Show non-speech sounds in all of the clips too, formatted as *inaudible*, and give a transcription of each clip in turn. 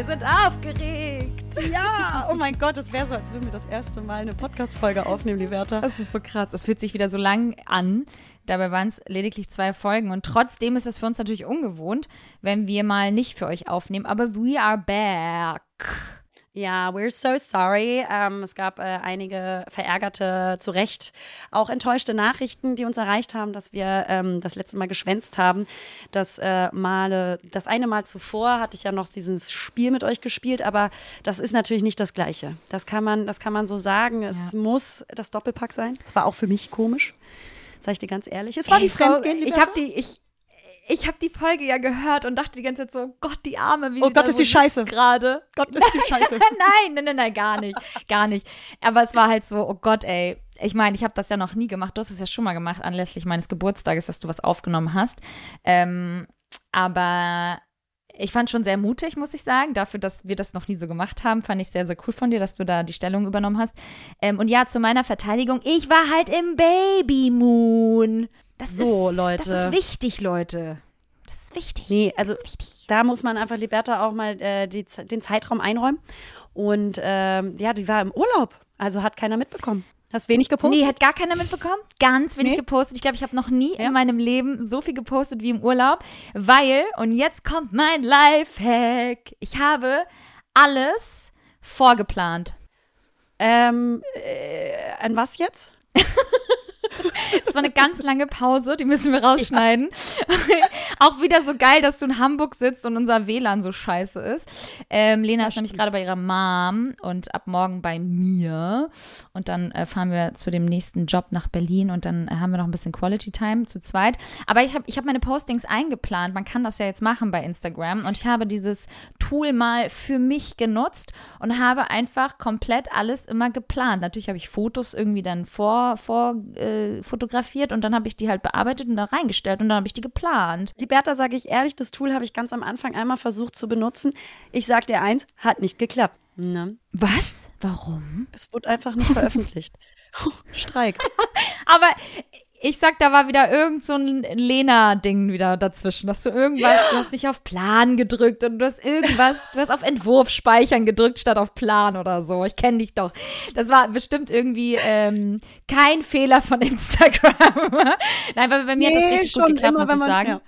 Wir sind aufgeregt. Ja, oh mein Gott, es wäre so, als würden wir das erste Mal eine Podcast-Folge aufnehmen, Liberta. Das ist so krass. Es fühlt sich wieder so lang an. Dabei waren es lediglich zwei Folgen und trotzdem ist es für uns natürlich ungewohnt, wenn wir mal nicht für euch aufnehmen. Aber we are back. Ja, we're so sorry. Ähm, es gab äh, einige verärgerte, zu Recht auch enttäuschte Nachrichten, die uns erreicht haben, dass wir ähm, das letzte Mal geschwänzt haben. Das, äh, Male, das eine Mal zuvor hatte ich ja noch dieses Spiel mit euch gespielt, aber das ist natürlich nicht das Gleiche. Das kann man, das kann man so sagen. Es ja. muss das Doppelpack sein. Es war auch für mich komisch. Sag ich dir ganz ehrlich. Es war Ey, die Fremdgehen. Ich habe die, ich, ich habe die Folge ja gehört und dachte die ganze Zeit so, Gott, die Arme, wie Oh Gott, ist die Scheiße. Gerade. Gott, ist die Scheiße. *laughs* nein, nein, nein, nein, gar nicht. Gar nicht. Aber es war halt so, oh Gott, ey. Ich meine, ich habe das ja noch nie gemacht. Du hast es ja schon mal gemacht, anlässlich meines Geburtstages, dass du was aufgenommen hast. Ähm, aber ich fand schon sehr mutig, muss ich sagen. Dafür, dass wir das noch nie so gemacht haben, fand ich sehr, sehr cool von dir, dass du da die Stellung übernommen hast. Ähm, und ja, zu meiner Verteidigung, ich war halt im Baby Moon. Das so, ist, Leute. Das ist wichtig, Leute. Ist wichtig. Nee, also da muss man einfach Liberta auch mal äh, die, den Zeitraum einräumen. Und ähm, ja, die war im Urlaub. Also hat keiner mitbekommen. Hast wenig gepostet? Nee, hat gar keiner mitbekommen. Ganz wenig nee. gepostet. Ich glaube, ich habe noch nie ja. in meinem Leben so viel gepostet wie im Urlaub. Weil, und jetzt kommt mein Lifehack. Ich habe alles vorgeplant. Ähm, äh, an was jetzt? *laughs* Das war eine ganz lange Pause, die müssen wir rausschneiden. Ja. *laughs* Auch wieder so geil, dass du in Hamburg sitzt und unser WLAN so scheiße ist. Ähm, Lena ja, ist nämlich gerade bei ihrer Mom und ab morgen bei mir. Und dann äh, fahren wir zu dem nächsten Job nach Berlin und dann äh, haben wir noch ein bisschen Quality Time zu zweit. Aber ich habe ich hab meine Postings eingeplant. Man kann das ja jetzt machen bei Instagram. Und ich habe dieses Tool mal für mich genutzt und habe einfach komplett alles immer geplant. Natürlich habe ich Fotos irgendwie dann vor, vor äh, fotografiert und dann habe ich die halt bearbeitet und da reingestellt und dann habe ich die geplant. Liberta, sage ich ehrlich, das Tool habe ich ganz am Anfang einmal versucht zu benutzen. Ich sage dir eins, hat nicht geklappt. Ne? Was? Warum? Es wurde einfach nicht veröffentlicht. *laughs* Streik. *laughs* Aber ich sag, da war wieder irgend so ein Lena-Ding wieder dazwischen, dass du irgendwas, ja. du hast nicht auf Plan gedrückt und du hast irgendwas, du hast auf Entwurf speichern gedrückt statt auf Plan oder so. Ich kenne dich doch. Das war bestimmt irgendwie ähm, kein Fehler von Instagram. *laughs* Nein, weil bei mir nee, hat das richtig gut geklappt, immer, muss ich man, sagen. Ja.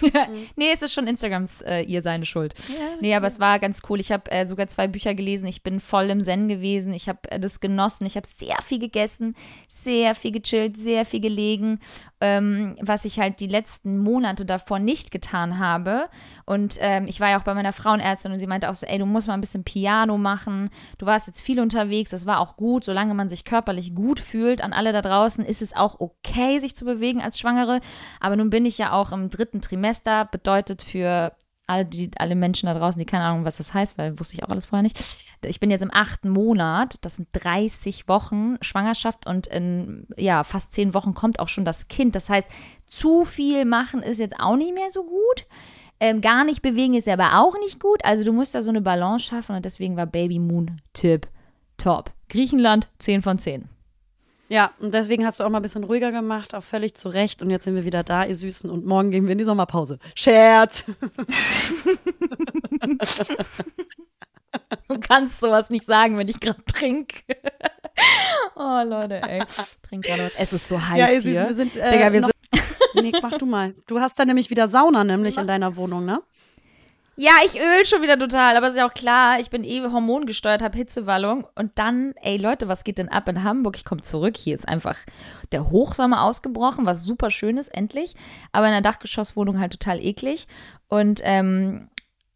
*laughs* Mhm. nee, es ist schon Instagrams äh, ihr seine Schuld. Ja, nee, aber es war ganz cool. Ich habe äh, sogar zwei Bücher gelesen. Ich bin voll im Zen gewesen. Ich habe äh, das genossen. Ich habe sehr viel gegessen, sehr viel gechillt, sehr viel gelegen, ähm, was ich halt die letzten Monate davor nicht getan habe. Und ähm, ich war ja auch bei meiner Frauenärztin und sie meinte auch so, ey, du musst mal ein bisschen Piano machen. Du warst jetzt viel unterwegs. Das war auch gut. Solange man sich körperlich gut fühlt, an alle da draußen, ist es auch okay, sich zu bewegen als Schwangere. Aber nun bin ich ja auch im dritten Trimester bedeutet für alle, die, alle Menschen da draußen, die keine Ahnung, was das heißt, weil wusste ich auch alles vorher nicht. Ich bin jetzt im achten Monat, das sind 30 Wochen Schwangerschaft und in ja, fast zehn Wochen kommt auch schon das Kind. Das heißt, zu viel machen ist jetzt auch nicht mehr so gut. Ähm, gar nicht bewegen ist aber auch nicht gut. Also du musst da so eine Balance schaffen und deswegen war Baby Moon Tipp top. Griechenland 10 von 10. Ja, und deswegen hast du auch mal ein bisschen ruhiger gemacht, auch völlig zu Recht. Und jetzt sind wir wieder da, ihr Süßen. Und morgen gehen wir in die Sommerpause. Scherz! *laughs* du kannst sowas nicht sagen, wenn ich gerade trinke. *laughs* oh, Leute, ey. Trink gerade was. Es ist so heiß ja, ihr Süßen, wir sind, äh, Digga, wir sind Nee, mach du mal. Du hast da nämlich wieder Sauna, nämlich in deiner Wohnung, ne? Ja, ich öl schon wieder total, aber ist ja auch klar, ich bin eh hormongesteuert, habe Hitzewallung und dann, ey Leute, was geht denn ab in Hamburg? Ich komme zurück, hier ist einfach der Hochsommer ausgebrochen, was super schön ist, endlich, aber in der Dachgeschosswohnung halt total eklig und ähm,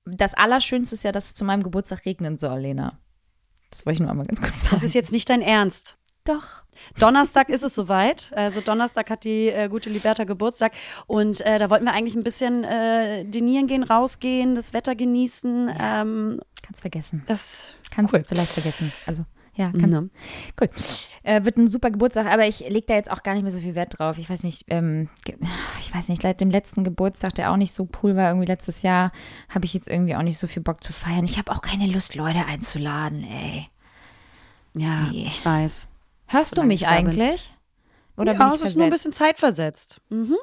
das Allerschönste ist ja, dass es zu meinem Geburtstag regnen soll, Lena. Das wollte ich nur einmal ganz kurz sagen. Das ist jetzt nicht dein Ernst. Doch. Donnerstag ist es soweit. Also Donnerstag hat die äh, gute Liberta Geburtstag. Und äh, da wollten wir eigentlich ein bisschen äh, dinieren gehen, rausgehen, das Wetter genießen. Ja. Ähm, Kannst vergessen. Das kannst cool. vielleicht vergessen. Also Ja, kannst Ne? Cool. Äh, wird ein super Geburtstag, aber ich lege da jetzt auch gar nicht mehr so viel Wert drauf. Ich weiß nicht, ähm, ich weiß nicht, seit dem letzten Geburtstag, der auch nicht so cool war, irgendwie letztes Jahr, habe ich jetzt irgendwie auch nicht so viel Bock zu feiern. Ich habe auch keine Lust, Leute einzuladen, ey. Ja, Nee. ich weiß. Hörst du mich eigentlich? Oder ja, bin ich es ist nur ein bisschen zeitversetzt. Mhm.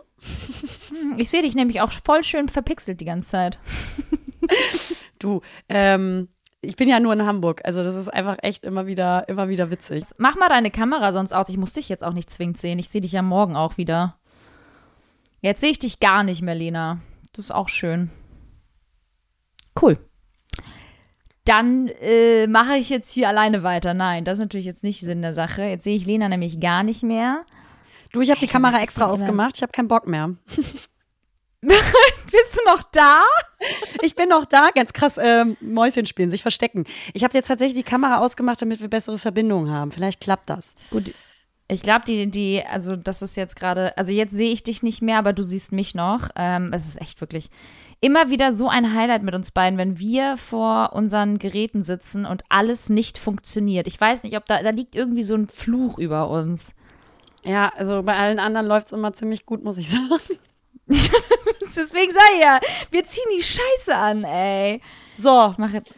Ich sehe dich nämlich auch voll schön verpixelt die ganze Zeit. *laughs* Du, ähm, ich bin ja nur in Hamburg, also das ist einfach echt immer wieder, immer wieder witzig. Mach mal deine Kamera sonst aus. Ich muss dich jetzt auch nicht zwingend sehen. Ich sehe dich ja morgen auch wieder. Jetzt sehe ich dich gar nicht mehr, Lena. Das ist auch schön. Cool. Dann äh, mache ich jetzt hier alleine weiter. Nein, das ist natürlich jetzt nicht Sinn der Sache. Jetzt sehe ich Lena nämlich gar nicht mehr. Du, ich habe die Kamera extra ausgemacht, ich habe keinen Bock mehr. *laughs* Bist du noch da? *laughs* Ich bin noch da, ganz krass, ähm, Mäuschen spielen, sich verstecken. Ich habe jetzt tatsächlich die Kamera ausgemacht, damit wir bessere Verbindungen haben. Vielleicht klappt das. Gut. Ich glaube, die, die, also das ist jetzt gerade, also jetzt sehe ich dich nicht mehr, aber du siehst mich noch. Ähm, es ist echt wirklich immer wieder so ein Highlight mit uns beiden, wenn wir vor unseren Geräten sitzen und alles nicht funktioniert. Ich weiß nicht, ob da, da liegt irgendwie so ein Fluch über uns. Ja, also bei allen anderen läuft es immer ziemlich gut, muss ich *laughs* sagen. *laughs* Deswegen sag ich ja, wir ziehen die Scheiße an, ey. So, Ich mach jetzt,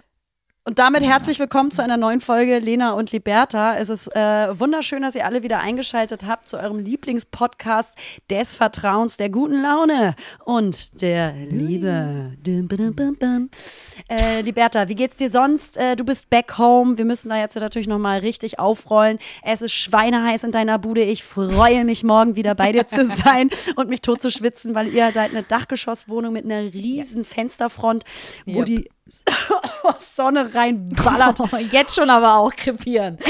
und damit herzlich willkommen zu einer neuen Folge Lena und Liberta. Es ist äh, wunderschön, dass ihr alle wieder eingeschaltet habt zu eurem Lieblingspodcast des Vertrauens, der guten Laune und der Liebe. Dum, bum, bum. Äh, Liberta, wie geht's dir sonst? Äh, du bist back home. Wir müssen da jetzt natürlich nochmal richtig aufrollen. Es ist schweineheiß in deiner Bude. Ich freue mich, morgen wieder bei dir zu *laughs* sein und mich tot zu schwitzen, weil ihr seid eine Dachgeschosswohnung mit einer riesen Fensterfront, wo Yep. die *laughs* Sonne reinballert. *laughs* jetzt schon aber auch krepieren. *laughs*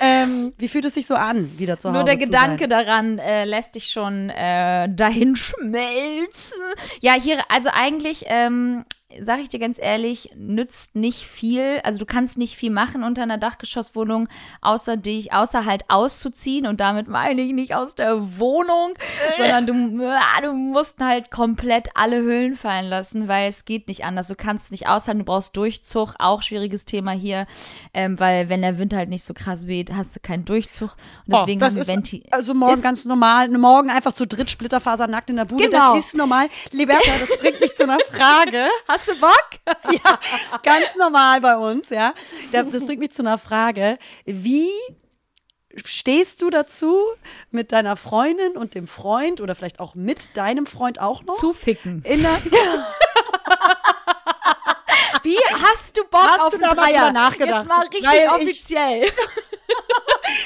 ähm, wie fühlt es sich so an, wieder zu Hause Nur der Gedanke daran äh, lässt dich schon äh, dahin schmelzen. Ja, hier, also eigentlich, ähm, sag ich dir ganz ehrlich, nützt nicht viel. Also du kannst nicht viel machen unter einer Dachgeschosswohnung, außer dich, außer halt auszuziehen. Und damit meine ich nicht aus der Wohnung, *laughs* sondern du, ah, du musst halt komplett alle Hüllen fallen lassen, weil es geht nicht anders. Du kannst es nicht aushalten, du brauchst Durchzug, auch schwieriges Thema hier, ähm, weil wenn der Wind halt nicht so krass weht, hast du keinen Durchzug. Und deswegen oh, das haben wir Venti also morgen ganz normal. Morgen einfach zu dritt splitterfasernackt in der Bude. Genau. Das ist normal. Liberta, das bringt mich zu einer Frage. *laughs* Hast du Bock? *laughs* ja, ganz normal bei uns, ja. Da- Das bringt mich zu einer Frage. Wie stehst du dazu, mit deiner Freundin und dem Freund oder vielleicht auch mit deinem Freund auch noch? Zuficken. in der, *laughs* hast du Bock Hast auf du einen Dreier? nachgedacht? Jetzt mal richtig Weil ich- offiziell. *laughs*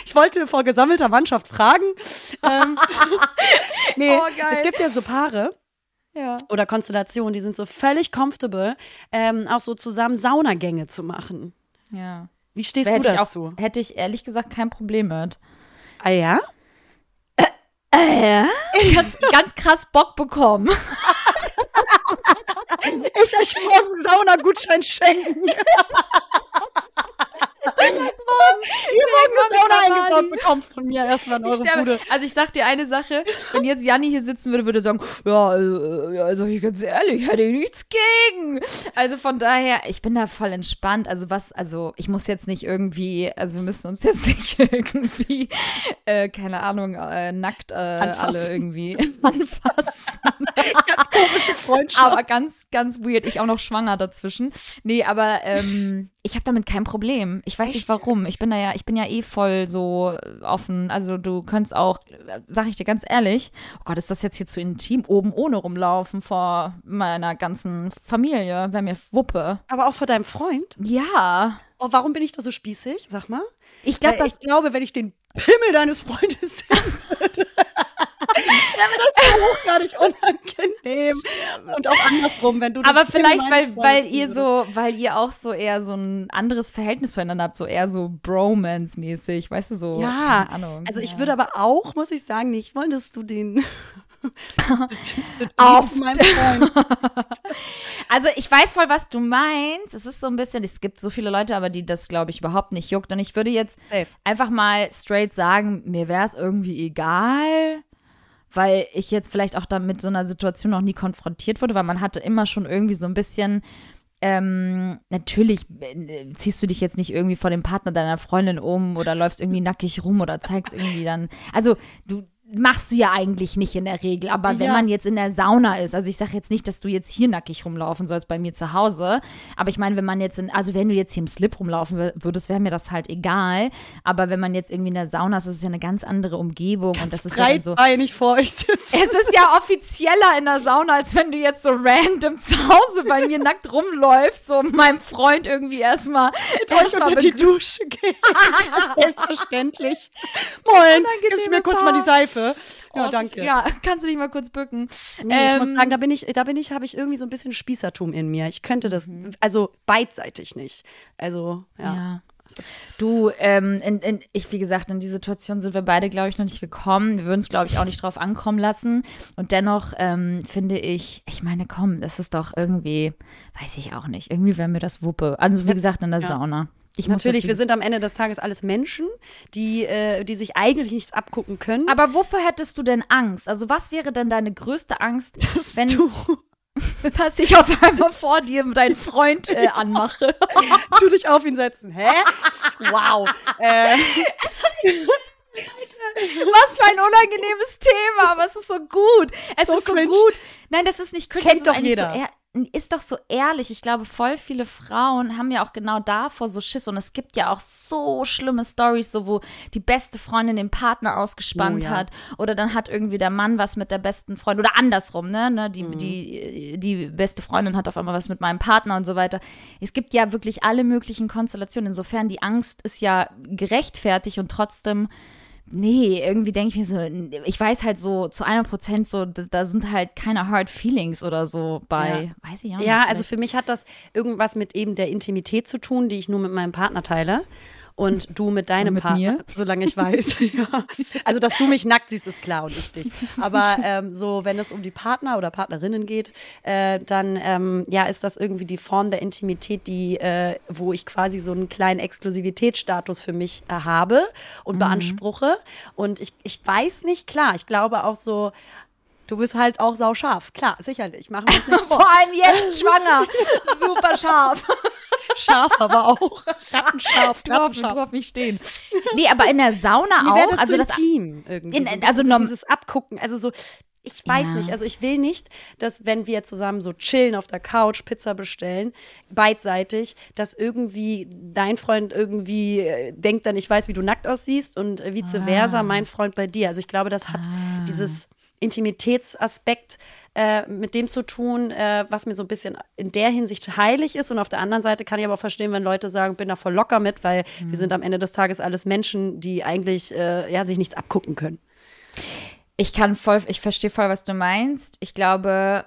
Ich wollte vor gesammelter Mannschaft fragen. ähm, *laughs* nee, Oh, geil. es gibt ja so Paare ja. oder Konstellationen, die sind so völlig comfortable, ähm, auch so zusammen Saunagänge zu machen. ja. Wie stehst Hätte du ich, dazu? auch, hätte ich ehrlich gesagt kein Problem mit. Ah ja? *laughs* Ganz, ganz krass Bock bekommen. Ich euch morgen Saunagutschein schenken. *laughs* Ihr morgen eine Sauna eingebaut bekommen von mir erstmal in eure sterbe. Bude. Also ich sag dir eine Sache, wenn jetzt Janni hier sitzen würde, würde er sagen, ja, also, also ich ganz ehrlich, hätte ich nichts gegen. Also von daher, ich bin da voll entspannt. Also was, also ich muss jetzt nicht irgendwie, also wir müssen uns jetzt *laughs* nicht irgendwie, äh, keine Ahnung, äh, nackt äh, alle irgendwie *laughs* anfassen. Ganz komische Freundschaft. aber ganz, ganz weird. Ich auch noch schwanger dazwischen. Nee, aber ähm, ich habe damit kein Problem. Ich weiß nicht warum. Ich bin da ja, ich bin ja eh voll so äh, offen. Also du könntest auch, äh, sag ich dir ganz ehrlich, oh Gott, ist das jetzt hier zu intim, oben ohne rumlaufen vor meiner ganzen Familie, wäre mir Wuppe. aber auch vor deinem Freund. Ja. Oh, warum bin ich da so spießig? Sag mal. Ich das ich glaube, wenn ich den Pimmel deines Freundes sehen würde, *laughs* wäre mir das so hochgradig unangenehm. Und auch andersrum, wenn du aber vielleicht, weil, weil ihr so, weil ihr auch so eher so ein anderes Verhältnis zueinander habt, so eher so Bromance-mäßig, weißt du, so. Ja, keine Ahnung. Also ich würde aber auch, muss ich sagen, nicht wollen, dass du den *laughs* Auf meinem Freund. *laughs* Also ich weiß voll, was du meinst. Es ist so ein bisschen, es gibt so viele Leute, aber die das, glaube ich, überhaupt nicht juckt. Und ich würde jetzt Safe. einfach mal straight sagen, mir wäre es irgendwie egal, weil ich jetzt vielleicht auch damit so einer Situation noch nie konfrontiert wurde, weil man hatte immer schon irgendwie so ein bisschen ähm, natürlich äh, ziehst du dich jetzt nicht irgendwie vor dem Partner deiner Freundin um oder läufst irgendwie nackig rum oder zeigst irgendwie dann. Also du machst du ja eigentlich nicht in der Regel. Aber wenn Ja. man jetzt in der Sauna ist, also ich sage jetzt nicht, dass du jetzt hier nackig rumlaufen sollst bei mir zu Hause. Aber ich meine, wenn man jetzt in, also wenn du jetzt hier im Slip rumlaufen wür- würdest, wäre mir das halt egal. Aber wenn man jetzt irgendwie in der Sauna ist, ist es ja eine ganz andere Umgebung und das ist ja dann so. breitbeinig vor euch sitzen. Es ist ja offizieller in der Sauna, als wenn du jetzt so random *laughs* zu Hause bei mir nackt rumläufst, so meinem Freund irgendwie erstmal euch unter die Dusche gehen. *laughs* Selbstverständlich. Moin, gibst du mir kurz mal die Seife? Ja, danke. Ja, *laughs* kannst du dich mal kurz bücken. Nee, ich muss Ähm, sagen, da bin ich, da bin ich, habe ich irgendwie so ein bisschen Spießertum in mir. Ich könnte das, Mhm. also beidseitig nicht. Also, ja. Ja. Du, ähm, in, in, ich, wie gesagt, in die Situation sind wir beide, glaube ich, noch nicht gekommen. Wir würden es, glaube ich, auch nicht drauf ankommen lassen. Und dennoch ähm, finde ich, ich meine, komm, das ist doch irgendwie, weiß ich auch nicht, irgendwie wäre mir das Wuppe. Also, wie gesagt, in der Sauna. Ich Natürlich, wir sind am Ende des Tages alles Menschen, die, äh, die sich eigentlich nichts abgucken können. Aber wovor hättest du denn Angst? Also, was wäre denn deine größte Angst, *laughs* wenn du, *laughs* was ich auf einmal vor dir deinen Freund äh, anmache? *laughs* du dich auf ihn setzen. Hä? Wow. äh, Was für ein unangenehmes Thema, aber es ist so gut. Es So ist so cringe. gut. Nein, das ist nicht cringe. Kennt das ist doch jeder. So ist doch so ehrlich. Ich glaube, voll viele Frauen haben ja auch genau davor so Schiss. Und es gibt ja auch so schlimme Stories, so wo die beste Freundin den Partner ausgespannt Oh, ja. hat. Oder dann hat irgendwie der Mann was mit der besten Freundin. Oder andersrum, ne? ne? Die, Mhm. die, die beste Freundin hat auf einmal was mit meinem Partner und so weiter. Es gibt ja wirklich alle möglichen Konstellationen. Insofern, die Angst ist ja gerechtfertigt und trotzdem Nee, irgendwie denke ich mir so, ich weiß halt so zu einer Prozent so, da, sind halt keine Hard Feelings oder so bei, weiß ich auch nicht. ja, also für mich hat das irgendwas mit eben der Intimität zu tun, die ich nur mit meinem Partner teile. Und du mit deinem mit Partner, mir? solange ich weiß. *laughs* ja. Also, dass du mich nackt siehst, ist klar und ich dich. Aber ähm, so, wenn es um die Partner oder Partnerinnen geht, äh, dann ähm, ja, ist das irgendwie die Form der Intimität, die, äh, wo ich quasi so einen kleinen Exklusivitätsstatus für mich äh, habe und Mhm. beanspruche. Und ich, ich weiß nicht, klar, ich glaube auch so, du bist halt auch sauscharf. Klar, sicherlich. Machen wir uns nichts *laughs* vor. Vor allem jetzt schwanger. Super scharf. Scharf aber auch. Rattenscharf, Du auf, du rattenscharf. auf mich stehen. Nee, aber in der Sauna wäre auch. das Also das, intim irgendwie. In- so also so dieses Abgucken, also so, ich weiß Ja. nicht, also ich will nicht, dass wenn wir zusammen so chillen auf der Couch, Pizza bestellen, beidseitig, dass irgendwie dein Freund irgendwie äh, denkt dann, ich weiß, wie du nackt aussiehst und äh, vice versa, mein Freund bei dir. Also ich glaube, das hat dieses Intimitätsaspekt äh, mit dem zu tun, äh, was mir so ein bisschen in der Hinsicht heilig ist. Und auf der anderen Seite kann ich aber auch verstehen, wenn Leute sagen, bin da voll locker mit, weil wir sind am Ende des Tages alles Menschen, die eigentlich äh, ja, sich nichts abgucken können. ich kann voll, ich verstehe voll, was du meinst. Ich glaube,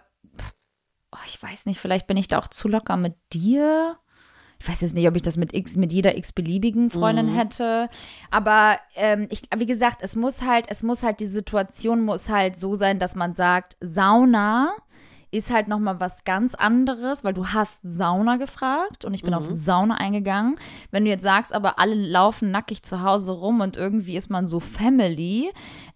oh, ich weiß nicht, vielleicht bin ich da auch zu locker mit dir. Ich weiß jetzt nicht, ob ich das mit x, mit jeder x-beliebigen Freundin Mhm. hätte. Aber ähm, ich, wie gesagt, es muss halt, es muss halt, die Situation muss halt so sein, dass man sagt, Sauna ist halt noch mal was ganz anderes, weil du hast Sauna gefragt und ich bin auf Sauna eingegangen. Wenn du jetzt sagst, aber alle laufen nackig zu Hause rum und irgendwie ist man so Family,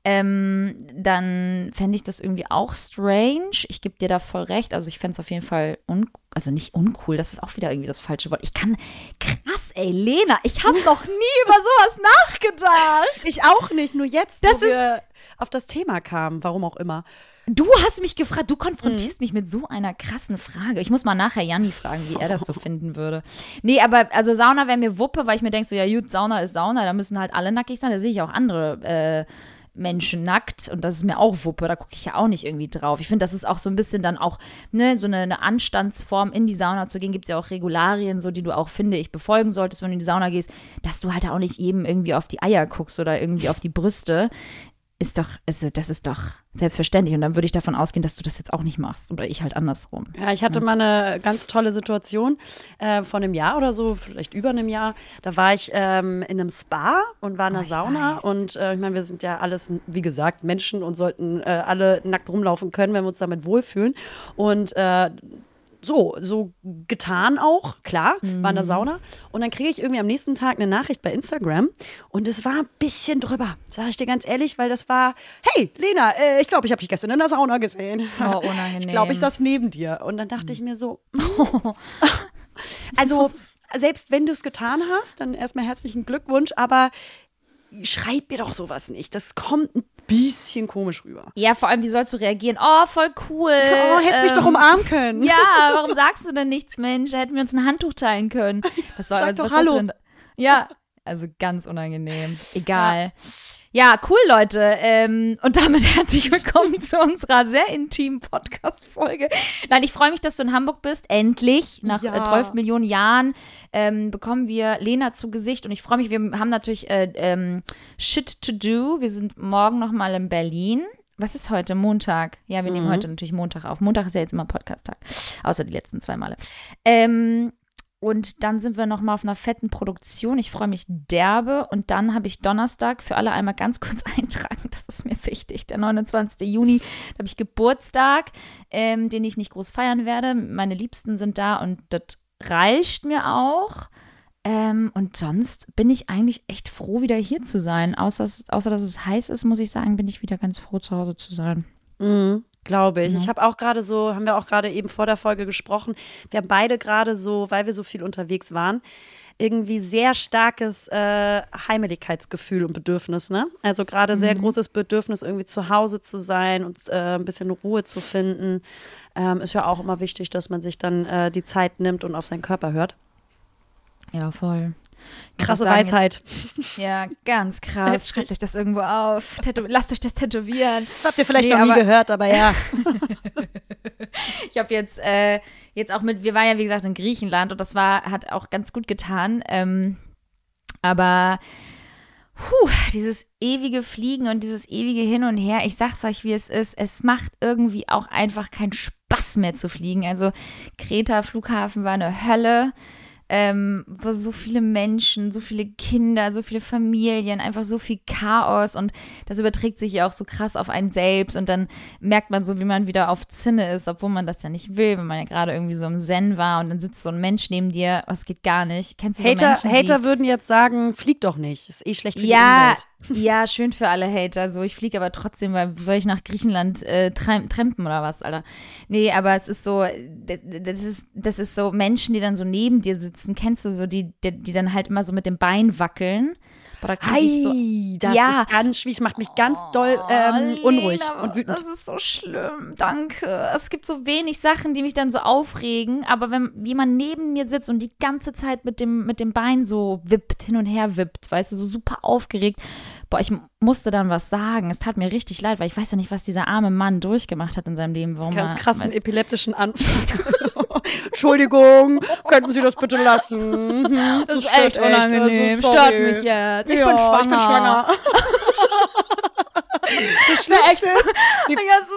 ähm, dann fände ich das irgendwie auch strange. Ich gebe dir da voll recht. Also ich fände es auf jeden Fall un also nicht uncool, das ist auch wieder irgendwie das falsche Wort. Ich kann, krass, ey, Lena, ich habe *laughs* noch nie über sowas nachgedacht. Ich auch nicht, nur jetzt, Das wo wir auf das Thema kamen, warum auch immer. Du hast mich gefragt, du konfrontierst mich mit so einer krassen Frage. Ich muss mal nachher Janni fragen, wie er das so *laughs* finden würde. Nee, aber also Sauna wäre mir Wuppe, weil ich mir denke, so ja gut, Sauna ist Sauna, da müssen halt alle nackig sein. Da sehe ich auch andere äh, Menschen nackt und das ist mir auch Wuppe, da gucke ich ja auch nicht irgendwie drauf. Ich finde, das ist auch so ein bisschen dann auch, ne, so eine, eine Anstandsform, in die Sauna zu gehen. Gibt es ja auch Regularien, so die du auch, finde ich, befolgen solltest, wenn du in die Sauna gehst, dass du halt auch nicht jedem irgendwie auf die Eier guckst oder irgendwie auf die Brüste ist doch, also das ist doch selbstverständlich. Und dann würde ich davon ausgehen, dass du das jetzt auch nicht machst. Oder ich halt andersrum. Ja, ich hatte mal eine ganz tolle Situation äh, vor einem Jahr oder so, vielleicht über einem Jahr. Da war ich ähm, in einem Spa und war in einer ich Sauna. weiß. Und äh, ich meine, wir sind ja alles, wie gesagt, Menschen und sollten äh, alle nackt rumlaufen können, wenn wir uns damit wohlfühlen. Und äh, so, so getan auch, klar, war in der Sauna. Und dann kriege ich irgendwie am nächsten Tag eine Nachricht bei Instagram und es war ein bisschen drüber, sage ich dir ganz ehrlich, weil das war, hey, Lena, äh, ich glaube, ich habe dich gestern in der Sauna gesehen. Oh, unangenehm. Ich glaube, ich saß neben dir. Und dann dachte ich mir so, *laughs* hm. *laughs* also selbst wenn du es getan hast, dann erstmal herzlichen Glückwunsch, aber schreib mir doch sowas nicht. Das kommt ein bisschen komisch rüber. Ja, vor allem, wie sollst du reagieren? Oh, voll cool. *laughs* Oh, hättest mich Ähm, doch umarmen können. Ja, *laughs* warum sagst du denn nichts, Mensch? Hätten wir uns ein Handtuch teilen können. *laughs* Was soll, Sag also, was Hallo. Ja, also ganz unangenehm. Egal. Ja, cool, Leute. Ähm, und damit *laughs* herzlich willkommen zu unserer sehr intimen Podcast-Folge. Nein, ich freue mich, dass du in Hamburg bist. Endlich, nach Ja. äh, 12 Millionen Jahren, ähm, bekommen wir Lena zu Gesicht. Und ich freue mich, wir haben natürlich äh, ähm, Shit to do. Wir sind morgen noch mal in Berlin. Was ist heute? Montag. Ja, wir nehmen heute natürlich Montag auf. Montag ist ja jetzt immer Podcast-Tag. Außer die letzten zwei Male. Ähm, und dann sind wir noch mal auf einer fetten Produktion. Ich freue mich derbe. Und dann habe ich Donnerstag für alle einmal ganz *laughs* kurz eintragen. Das ist mir wichtig. Der 29. Juni, da habe ich Geburtstag, ähm, den ich nicht groß feiern werde. Meine Liebsten sind da und das reicht mir auch. Ähm, und sonst bin ich eigentlich echt froh, wieder hier zu sein. Außer, außer dass es heiß ist, muss ich sagen, bin ich wieder ganz froh, zu Hause zu sein. Mhm, Glaube ich. Ich habe auch gerade so, haben wir auch gerade eben vor der Folge gesprochen, wir haben beide gerade so, weil wir so viel unterwegs waren, irgendwie sehr starkes äh, Heimeligkeitsgefühl und Bedürfnis, ne? Also gerade sehr großes Bedürfnis, irgendwie zu Hause zu sein und äh, ein bisschen Ruhe zu finden. Ähm, ist ja auch immer wichtig, dass man sich dann äh, die Zeit nimmt und auf seinen Körper hört. Ja, voll. Krasse Weisheit. Jetzt, *laughs* ja, ganz krass. Schreibt euch das irgendwo auf. Tätow lasst euch das tätowieren. Das habt ihr vielleicht Nee, noch nie aber- gehört, aber ja. *laughs* Ich habe jetzt, äh, jetzt auch mit, wir waren ja wie gesagt in Griechenland und das war, hat auch ganz gut getan. Ähm, aber puh, dieses ewige Fliegen und dieses ewige Hin und Her, ich sag's euch, wie es ist, es macht irgendwie auch einfach keinen Spaß mehr zu fliegen. Also Kreta Flughafen war eine Hölle. Ähm, wo so viele Menschen, so viele Kinder, so viele Familien, einfach so viel Chaos und das überträgt sich ja auch so krass auf einen selbst und dann merkt man so, wie man wieder auf Zinne ist, obwohl man das ja nicht will, wenn man ja gerade irgendwie so im Zen war und dann sitzt so ein Mensch neben dir, was geht gar nicht. Kennst du so Hater, Menschen, Hater würden jetzt sagen, flieg doch nicht. Ist eh schlecht für ja, die Umwelt. *laughs* ja, schön für alle Hater. So, ich fliege aber trotzdem, weil soll ich nach Griechenland äh, trampen oder was, Alter? Nee, aber es ist so, das ist, das ist so Menschen, die dann so neben dir sitzen, kennst du so, die, die, die dann halt immer so mit dem Bein wackeln. Boah, ich so, Hi, das Ja. ist ganz schwierig, macht mich ganz doll ähm, Oh, unruhig Lena, und wütend. Das ist so schlimm, danke. Es gibt so wenig Sachen, die mich dann so aufregen, aber wenn jemand neben mir sitzt und die ganze Zeit mit dem, mit dem Bein so wippt, hin und her wippt, weißt du, so super aufgeregt, boah, ich musste dann was sagen. Es tat mir richtig leid, weil ich weiß ja nicht, was dieser arme Mann durchgemacht hat in seinem Leben. Warum Ganz krassen weißt, epileptischen Anfall. *laughs* Entschuldigung, könnten Sie das bitte lassen? Mhm, Das ist stört echt unangenehm, also stört mich jetzt. Ich ja, bin schwanger. Ich bin schwanger. *laughs* das Schlimmste ist, *laughs* Ja, ist,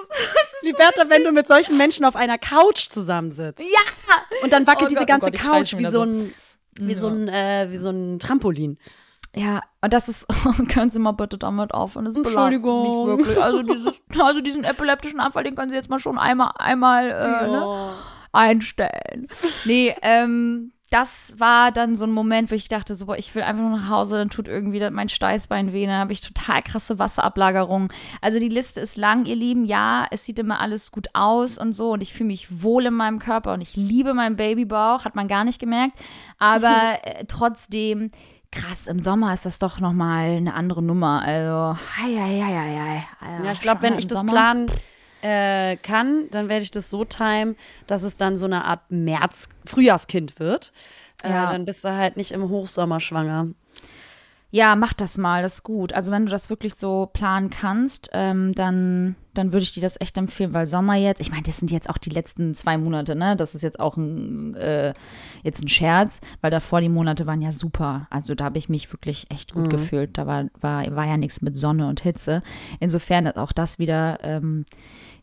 wie Bertha, wenn du mit solchen Menschen auf einer Couch zusammensitzt. ja, Und dann wackelt Oh diese Gott, oh ganze Gott, ich schrei Couch wie so ein, wie so ein, äh, wie so ein Trampolin. Ja, und das ist, *laughs* können Sie mal bitte damit aufhören, das belastet mich wirklich. Also, dieses, *laughs* also diesen epileptischen Anfall, den können Sie jetzt mal schon einmal, einmal äh, ne, einstellen. Nee, ähm, das war dann so ein Moment, wo ich dachte, so, boah, ich will einfach nur nach Hause, dann tut irgendwie mein Steißbein weh, dann habe ich total krasse Wasserablagerung. Also die Liste ist lang, ihr Lieben, ja, es sieht immer alles gut aus und so und ich fühle mich wohl in meinem Körper und ich liebe meinen Babybauch, hat man gar nicht gemerkt, aber *laughs* äh, trotzdem krass, im Sommer ist das doch nochmal eine andere Nummer, also, hei, hei, hei, hei, hei. Ja, ich glaube, wenn ich das Sommer. planen äh, kann, dann werde ich das so timen, dass es dann so eine Art März, Frühjahrskind wird. Äh, Ja. dann bist du halt nicht im Hochsommer schwanger. Ja, mach das mal, das ist gut. Also wenn du das wirklich so planen kannst, ähm, dann, dann würde ich dir das echt empfehlen, weil Sommer jetzt, ich meine, das sind jetzt auch die letzten zwei Monate, ne? Das ist jetzt auch ein, äh, jetzt ein Scherz, weil davor die Monate waren ja super. Also da habe ich mich wirklich echt gut gefühlt. Da war, war, war ja nichts mit Sonne und Hitze. Insofern ist auch das wieder ähm,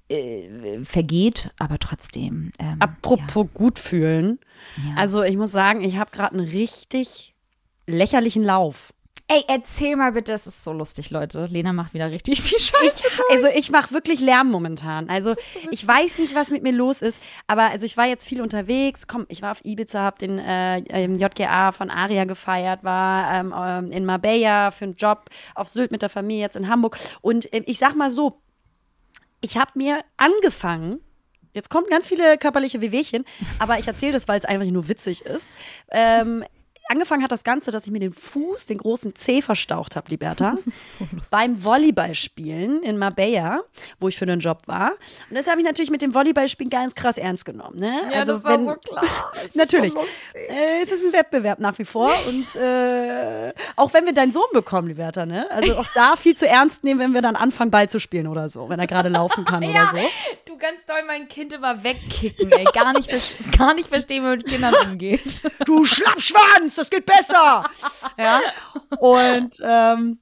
äh, vergeht, aber trotzdem. Ähm, Apropos gut fühlen. ja. Also ich muss sagen, ich habe gerade einen richtig lächerlichen Lauf. Ey, erzähl mal bitte, es ist so lustig, Leute. Lena macht wieder richtig viel Scheiße. *laughs* Ich, also ich mache wirklich Lärm momentan. Also ich weiß nicht, was mit mir los ist, aber also ich war jetzt viel unterwegs. Komm, ich war auf Ibiza, habe den äh, JGA von Aria gefeiert, war ähm, ähm, in Marbella für einen Job, auf Sylt mit der Familie, jetzt in Hamburg. Und äh, ich sag mal so, ich habe mir angefangen, jetzt kommen ganz viele körperliche Wehwehchen, aber ich erzähle das, weil es einfach nur witzig ist. Ähm, angefangen hat das Ganze, dass ich mir den Fuß, den großen Zeh verstaucht habe, Liberta, *laughs* beim Volleyballspielen in Marbella, wo ich für einen Job war. Und das habe ich natürlich mit dem Volleyballspielen ganz krass ernst genommen. Ne? Ja, also das war wenn, so klar. *laughs* Es ist Natürlich. So. Äh, es ist ein Wettbewerb nach wie vor. Und äh, auch wenn wir deinen Sohn bekommen, Liberta, ne? Also auch da viel zu ernst nehmen, wenn wir dann anfangen, Ball zu spielen oder so, wenn er gerade laufen kann *laughs* Ja, oder so. du ganz doll mein Kind immer wegkicken, ey. Gar nicht, gar nicht verstehen, wie man mit Kindern umgeht. Du Schlappschwanz, das geht besser. *laughs* ja. Und, ähm,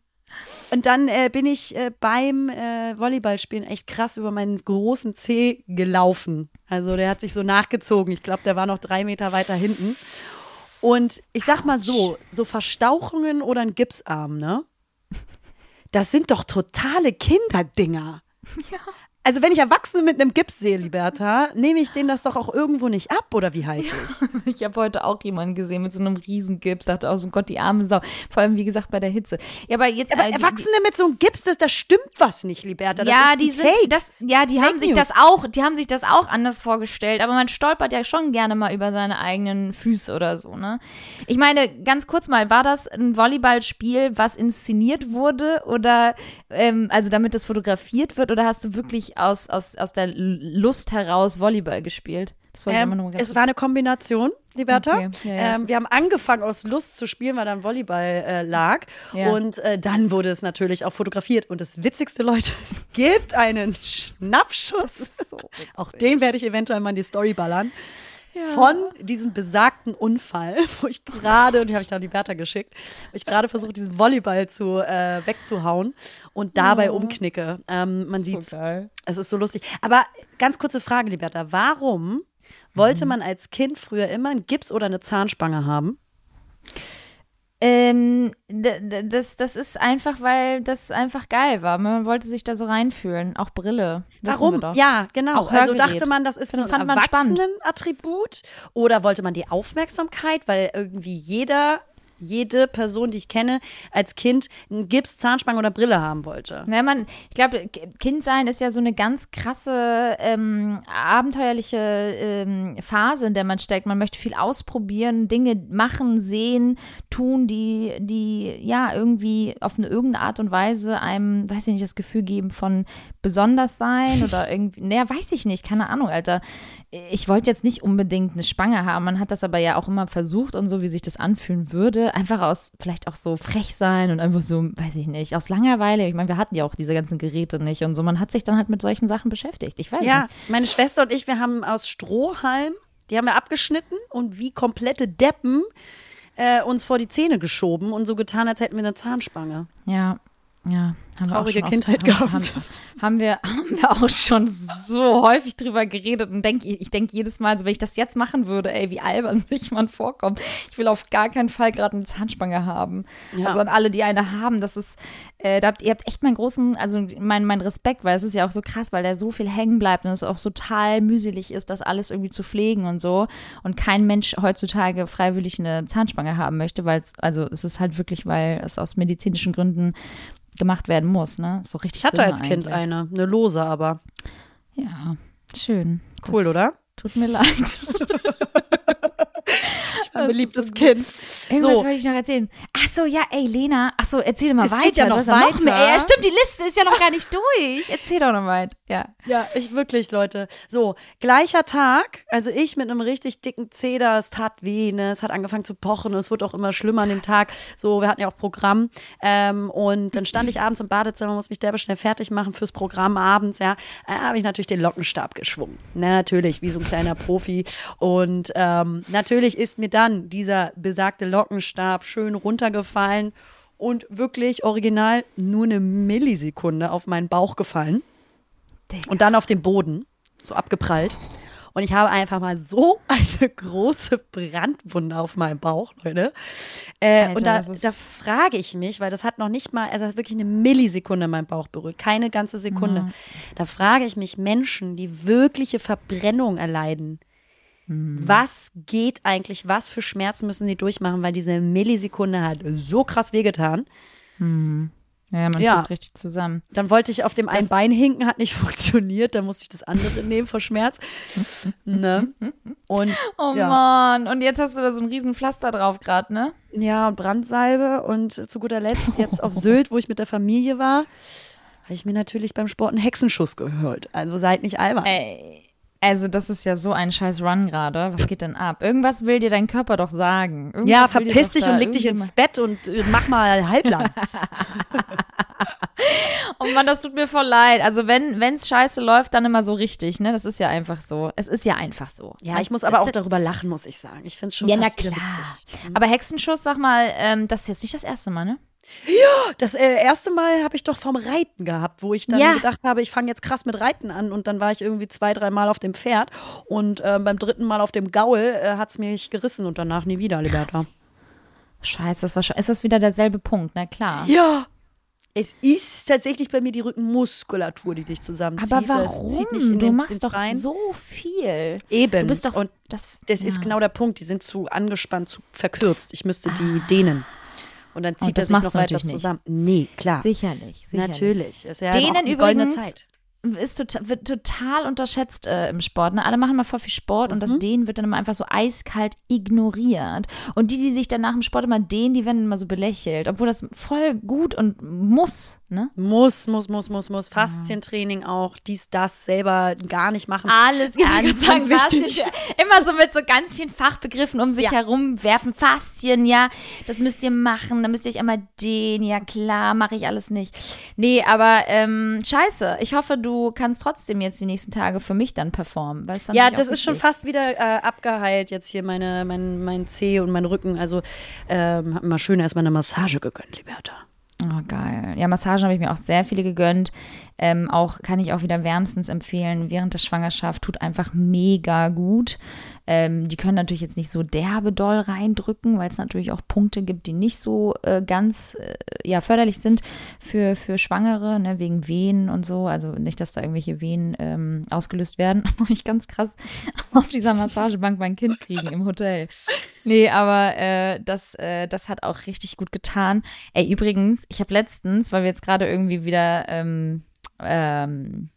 und dann äh, bin ich äh, beim äh, Volleyballspielen echt krass über meinen großen Zeh gelaufen. Also der hat sich so nachgezogen. Ich glaube, der war noch drei Meter weiter hinten. Und ich sag mal so, so Verstauchungen oder ein Gipsarm, ne? Das sind doch totale Kinderdinger. Also wenn ich Erwachsene mit einem Gips sehe, Liberta, nehme ich denen das doch auch irgendwo nicht ab, oder wie heißt ich? *laughs* Ich habe heute auch jemanden gesehen mit so einem Riesengips. Dachte auch so, Gott, die arme Sau. Vor allem, wie gesagt, bei der Hitze. Ja, aber jetzt. Aber äh, die- Erwachsene mit so einem Gips, das, da stimmt was nicht, Liberta. Das ja, die sind das, ja, die Fake haben sich News. das auch, die haben sich das auch anders vorgestellt, aber man stolpert ja schon gerne mal über seine eigenen Füße oder so, ne? Ich meine, ganz kurz mal, war das ein Volleyballspiel, was inszeniert wurde oder ähm, also damit das fotografiert wird oder hast du wirklich aus, aus, aus der Lust heraus Volleyball gespielt? Das wollte ich immer ähm, nur ganz es war eine Kombination, Liberta. Okay. Ja, ja, ähm, wir haben angefangen aus Lust zu spielen, weil dann Volleyball äh, lag. Ja. Und äh, dann wurde es natürlich auch fotografiert. Und das Witzigste, Leute, *laughs* es gibt einen Schnappschuss. auch den werde ich eventuell mal in die Story ballern. Von diesem besagten Unfall, *laughs* wo ich gerade, und die habe ich dann an die Bertha geschickt, wo ich gerade versuche, diesen Volleyball zu, äh, wegzuhauen und dabei umknicke. Ähm, man So sieht's. geil. Es ist so lustig. Aber ganz kurze Frage, Liberta. Warum wollte man als Kind früher immer einen Gips oder eine Zahnspange haben? Ähm, das, das ist einfach, weil das einfach geil war. Man wollte sich da so reinfühlen. Auch Brille. Warum? doch. Ja, genau. Auch also dachte man, das ist ein Fand man spannend. Erwachsenenattribut oder wollte man die Aufmerksamkeit, weil irgendwie jeder, jede Person, die ich kenne, als Kind einen Gips, Zahnspange oder Brille haben wollte. Wenn man, ich glaube, Kind sein ist ja so eine ganz krasse, ähm, abenteuerliche ähm, Phase, in der man steckt. Man möchte viel ausprobieren, Dinge machen, sehen, tun, die, die ja irgendwie auf eine irgendeine Art und Weise einem, weiß ich nicht, das Gefühl geben von besonders sein *laughs* oder irgendwie, naja, weiß ich nicht, keine Ahnung, Alter. Ich wollte jetzt nicht unbedingt eine Spange haben, man hat das aber ja auch immer versucht und so, wie sich das anfühlen würde. Einfach aus, vielleicht auch so frech sein und einfach so, weiß ich nicht, aus Langeweile. Ich meine, wir hatten ja auch diese ganzen Geräte nicht und so. Man hat sich dann halt mit solchen Sachen beschäftigt. Ich weiß Ja, nicht. meine Schwester und ich, wir haben aus Strohhalm, die haben wir abgeschnitten und wie komplette Deppen äh, uns vor die Zähne geschoben und so getan, als hätten wir eine Zahnspange. Ja, ja. Haben Traurige wir auch schon Kindheit oft, haben, gehabt. haben, haben, wir, *laughs* haben wir auch schon so häufig drüber geredet und denk, ich denke jedes Mal, so, wenn ich das jetzt machen würde, ey, wie albern *laughs* sich man vorkommt. Ich will auf gar keinen Fall gerade eine Zahnspange haben. Ja. Also an alle, die eine haben, das ist, äh, da habt, ihr habt echt meinen großen, also mein, mein Respekt, weil es ist ja auch so krass, weil da so viel hängen bleibt und es auch total mühselig ist, das alles irgendwie zu pflegen und so. Und kein Mensch heutzutage freiwillig eine Zahnspange haben möchte, weil es, also es ist halt wirklich, weil es aus medizinischen Gründen gemacht werden muss, ne? So richtig Ich hatte als Kind eigentlich. eine, eine lose aber. Ja, schön. Cool, Das oder? Tut mir leid. *laughs* *laughs* Ein beliebtes Kind. Irgendwas So. wollte ich noch erzählen. Ach so, ja, ey, Lena. Ach so, erzähl mal Es weiter. geht ja noch ja noch weiter. mehr. Ja, stimmt, die Liste ist ja noch gar nicht *laughs* durch. Erzähl doch noch weit. Ja. Ja, ich wirklich, Leute. So, gleicher Tag, also ich mit einem richtig dicken Zeder, es tat weh, ne? Es hat angefangen zu pochen und es wurde auch immer schlimmer an dem Tag. So, wir hatten ja auch Programm. Ähm, und dann stand ich abends im Badezimmer, muss mich derbe schnell fertig machen fürs Programm abends, ja. Äh, habe ich natürlich den Lockenstab geschwungen. Natürlich, wie so ein kleiner Profi. Und ähm, natürlich ist mir dann dieser besagte Lockenstab schön runtergefallen und wirklich original nur eine Millisekunde auf meinen Bauch gefallen und dann auf den Boden, so abgeprallt. Und ich habe einfach mal so *laughs* eine große Brandwunde auf meinem Bauch, Leute. Äh, Alter, und da, da frage ich mich, weil das hat noch nicht mal, also hat wirklich eine Millisekunde meinen Bauch berührt, keine ganze Sekunde. Mhm. Da frage ich mich, Menschen, die wirkliche Verbrennung erleiden, Mhm. was geht eigentlich, was für Schmerzen müssen sie durchmachen, weil diese Millisekunde hat so krass wehgetan. Ja, man Ja. richtig zusammen. Dann wollte ich auf dem einen Bein hinken, hat nicht *laughs* funktioniert, dann musste ich das andere nehmen vor Schmerz. ne? Und Oh ja. Mann, und jetzt hast du da so ein riesen Pflaster drauf gerade, ne? ja, und Brandsalbe und zu guter Letzt jetzt auf Sylt, wo ich mit der Familie war, habe ich mir natürlich beim Sport einen Hexenschuss geholt. Also seid nicht albern. Ey, also das ist ja so ein scheiß Run gerade. Was geht denn ab? Irgendwas will dir dein Körper doch sagen. Irgendwas ja, verpiss dich und leg dich ins Bett und äh, mach mal halblang. *laughs* Oh Mann, das tut mir voll leid. Also wenn es scheiße läuft, dann immer so richtig, ne? Das ist ja einfach so. Es ist ja einfach so. ja, ich muss aber auch darüber lachen, muss ich sagen. Ich finde es schon Ja, na klar. witzig. Aber Hexenschuss, sag mal, ähm, das ist jetzt nicht das erste Mal, ne? Das äh, erste Mal habe ich doch vom Reiten gehabt, wo ich dann Ja. gedacht habe, ich fange jetzt krass mit Reiten an und dann war ich irgendwie zwei, drei Mal auf dem Pferd und äh, beim dritten Mal auf dem Gaul äh, hat es mich gerissen und danach nie wieder, Liberta. Scheiße, das war schon, ist das wieder derselbe Punkt, na klar. Ja. Es ist tatsächlich bei mir die Rückenmuskulatur, die dich zusammenzieht. Aber warum? zieht nicht in du den, machst doch Bein. so viel. Eben. Du bist doch und das. das ist ja. genau der Punkt. Die sind zu angespannt, zu verkürzt. Ich müsste die dehnen. Und dann zieht Und er das sich machst noch weiter nicht. zusammen. Nee, klar. Sicherlich, sicherlich. Natürlich. Ist ja Dehnen auch die goldene übrigens Zeit. ist total, wird total unterschätzt äh, im Sport. Ne? Alle machen mal voll viel Sport und Mhm. das Dehnen wird dann immer einfach so eiskalt ignoriert. Und die, die sich dann nach dem Sport immer dehnen, die werden immer so belächelt, obwohl das voll gut und muss. Ne? Muss, muss, muss, muss, muss. Faszientraining auch, dies, das selber gar nicht machen. Alles ganz, ganz wichtig. Immer so mit so ganz vielen Fachbegriffen um sich Ja. herum werfen. Faszien, ja, das müsst ihr machen. Dann müsst ihr euch einmal dehnen. Ja, klar, mache ich alles nicht. Nee, aber ähm, scheiße. Ich hoffe, du kannst trotzdem jetzt die nächsten Tage für mich dann performen. Dann Ja, das ist schon fast wieder äh, abgeheilt jetzt hier meine, mein, mein Zeh und mein Rücken. Also ähm, hab mir mal schön erstmal eine Massage gegönnt, Liberta. Oh, geil. Ja, Massagen habe ich mir auch sehr viele gegönnt. Ähm, auch kann ich auch wieder wärmstens empfehlen, während der Schwangerschaft tut einfach mega gut. Ähm, die können natürlich jetzt nicht so derbe doll reindrücken, weil es natürlich auch Punkte gibt, die nicht so äh, ganz äh, ja, förderlich sind für, für Schwangere, ne, wegen Wehen und so. Also nicht, dass da irgendwelche Wehen ähm, ausgelöst werden. *laughs* ich ganz krass *laughs* auf dieser Massagebank mein Kind kriegen im Hotel. Nee, aber äh, das, äh, das hat auch richtig gut getan. Ey, übrigens, ich habe letztens, weil wir jetzt gerade irgendwie wieder ähm, ähm,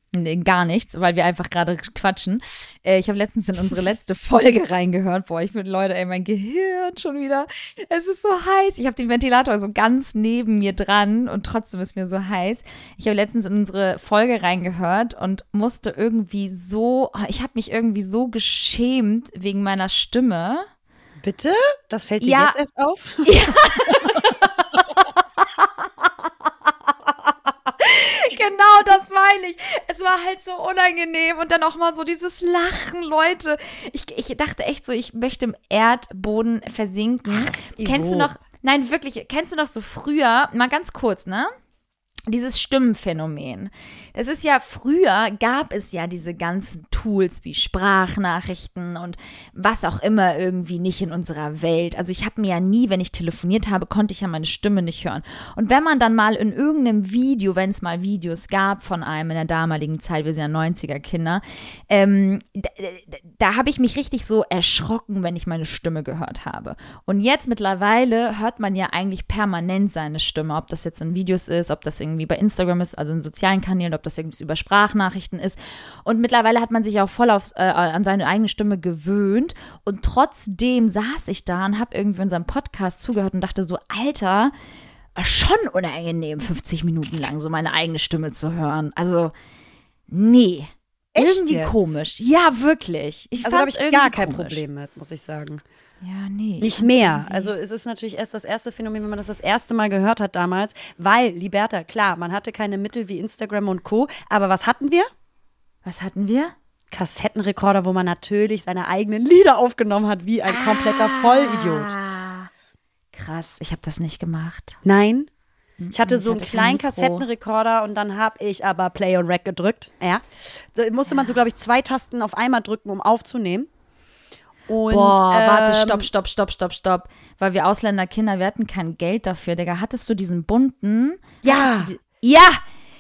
gar nichts, weil wir einfach gerade quatschen. Äh, ich habe letztens in unsere letzte *laughs* Folge reingehört. Boah, ich bin Leute, ey, mein Gehirn schon wieder. Es ist so heiß. Ich habe den Ventilator so ganz neben mir dran und trotzdem ist mir so heiß. Ich habe letztens in unsere Folge reingehört und musste irgendwie so, ich habe mich irgendwie so geschämt wegen meiner Stimme. Bitte? Das fällt dir Ja. jetzt erst auf? *laughs* *laughs* *laughs* Genau, das meine ich. Es war halt so unangenehm und dann auch mal so dieses Lachen, Leute. Ich, ich dachte echt so, ich möchte im Erdboden versinken. Ivo. kennst du noch, nein, wirklich, kennst du noch so früher, mal ganz kurz, ne? Dieses Stimmenphänomen. Es ist ja, früher gab es ja diese ganzen Tools wie Sprachnachrichten und was auch immer irgendwie nicht in unserer Welt. Also ich habe mir ja nie, wenn ich telefoniert habe, konnte ich ja meine Stimme nicht hören. Und wenn man dann mal in irgendeinem Video, wenn es mal Videos gab von einem in der damaligen Zeit, wir sind ja 90er Kinder, ähm, da, da, habe ich mich richtig so erschrocken, wenn ich meine Stimme gehört habe. Und jetzt mittlerweile hört man ja eigentlich permanent seine Stimme, ob das jetzt in Videos ist, ob das irgendwie bei Instagram ist, also in sozialen Kanälen, ob das irgendwie über Sprachnachrichten ist. Und mittlerweile hat man sich auch voll aufs, äh, an seine eigene Stimme gewöhnt. Und trotzdem saß ich da und habe irgendwie unserem Podcast zugehört und dachte so, Alter, schon unangenehm, 50 Minuten lang so meine eigene Stimme zu hören. Also, nee. Echt irgendwie jetzt? komisch. Ja, wirklich. Ich Also da habe ich gar kein komisch. Problem mit, muss ich sagen. Ja, nee. Nicht mehr. Also es ist natürlich erst das erste Phänomen, wenn man das das erste Mal gehört hat damals, weil, Liberta, klar, man hatte keine Mittel wie Instagram und Co., aber was hatten wir? Was hatten wir? Kassettenrekorder, wo man natürlich seine eigenen Lieder aufgenommen hat, wie ein kompletter Vollidiot. Ah, krass, ich habe das nicht gemacht. Nein, Ich hatte Ich so einen hatte kein kleinen. Kassettenrekorder und dann habe ich aber Play und Rack gedrückt. Ja. Da musste man so, glaube ich, zwei Tasten auf einmal drücken, um aufzunehmen. Und, Boah, warte, ähm, stopp, stopp, stopp, stopp, stopp. Weil wir Ausländerkinder, wir hatten kein Geld dafür, Digga. Hattest du diesen bunten? Ja. Du die- Ja!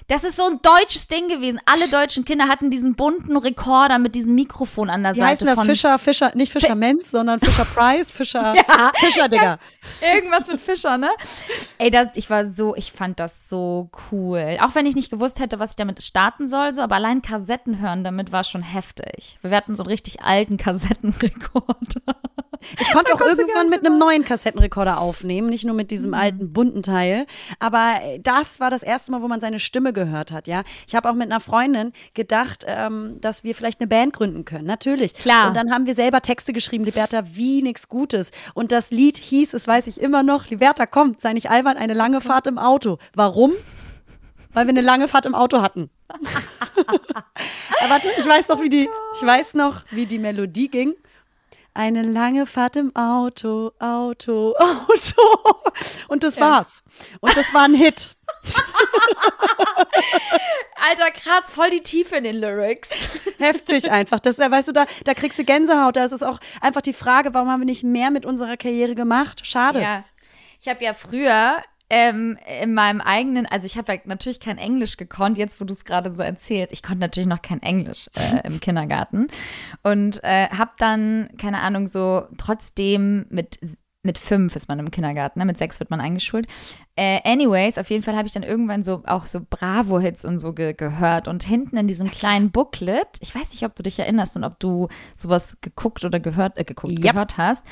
Das ist so ein deutsches Ding gewesen. Alle deutschen Kinder hatten diesen bunten Rekorder mit diesem Mikrofon an der Wie Seite heißt denn das? Fischer, Fischer, nicht Fischer Menz, sondern Fischer Price, Fischer, *laughs* Ja. Fischer, Digga. irgendwas mit Fischer, ne? Ey, das, ich war so, ich fand das so cool. Auch wenn ich nicht gewusst hätte, was ich damit starten soll, so, aber allein Kassetten hören damit war schon heftig. Wir hatten so einen richtig alten Kassettenrekorder. Ich konnte auch irgendwann mit einem neuen Kassettenrekorder aufnehmen, nicht nur mit diesem Mhm. alten bunten Teil. Aber das war das erste Mal, wo man seine Stimme gehört hat, ja. Ich habe auch mit einer Freundin gedacht, ähm, dass wir vielleicht eine Band gründen können. Natürlich. Klar. Und dann haben wir selber Texte geschrieben, Liberta, wie nix Gutes. Und das Lied hieß, es weiß ich immer noch, Liberta, komm, sei nicht albern, eine lange Fahrt im Auto. Warum? Weil wir eine lange Fahrt im Auto hatten. Aber *laughs* warte, ich weiß noch, wie die, ich weiß noch, wie die Melodie ging. Eine lange Fahrt im Auto, Auto, Auto. Und das war's. Und das war ein Hit. *laughs* Alter, krass, voll die Tiefe in den Lyrics. Heftig einfach. Das, äh, weißt du, da, da kriegst du Gänsehaut. Da ist es auch einfach die Frage, warum haben wir nicht mehr mit unserer Karriere gemacht? Schade. Ja. Ich habe ja früher ähm, in meinem eigenen, also ich habe ja natürlich kein Englisch gekonnt, jetzt wo du es gerade so erzählst. Ich konnte natürlich noch kein Englisch äh, *laughs* im Kindergarten und äh, habe dann, keine Ahnung, so trotzdem mit mit fünf ist man im Kindergarten, ne? mit sechs wird man eingeschult. Äh, anyways, auf jeden Fall habe ich dann irgendwann so auch so Bravo-Hits und so ge gehört. Und hinten in diesem kleinen Booklet, ich weiß nicht, ob du dich erinnerst und ob du sowas geguckt oder gehört, äh, geguckt, Yep. gehört hast.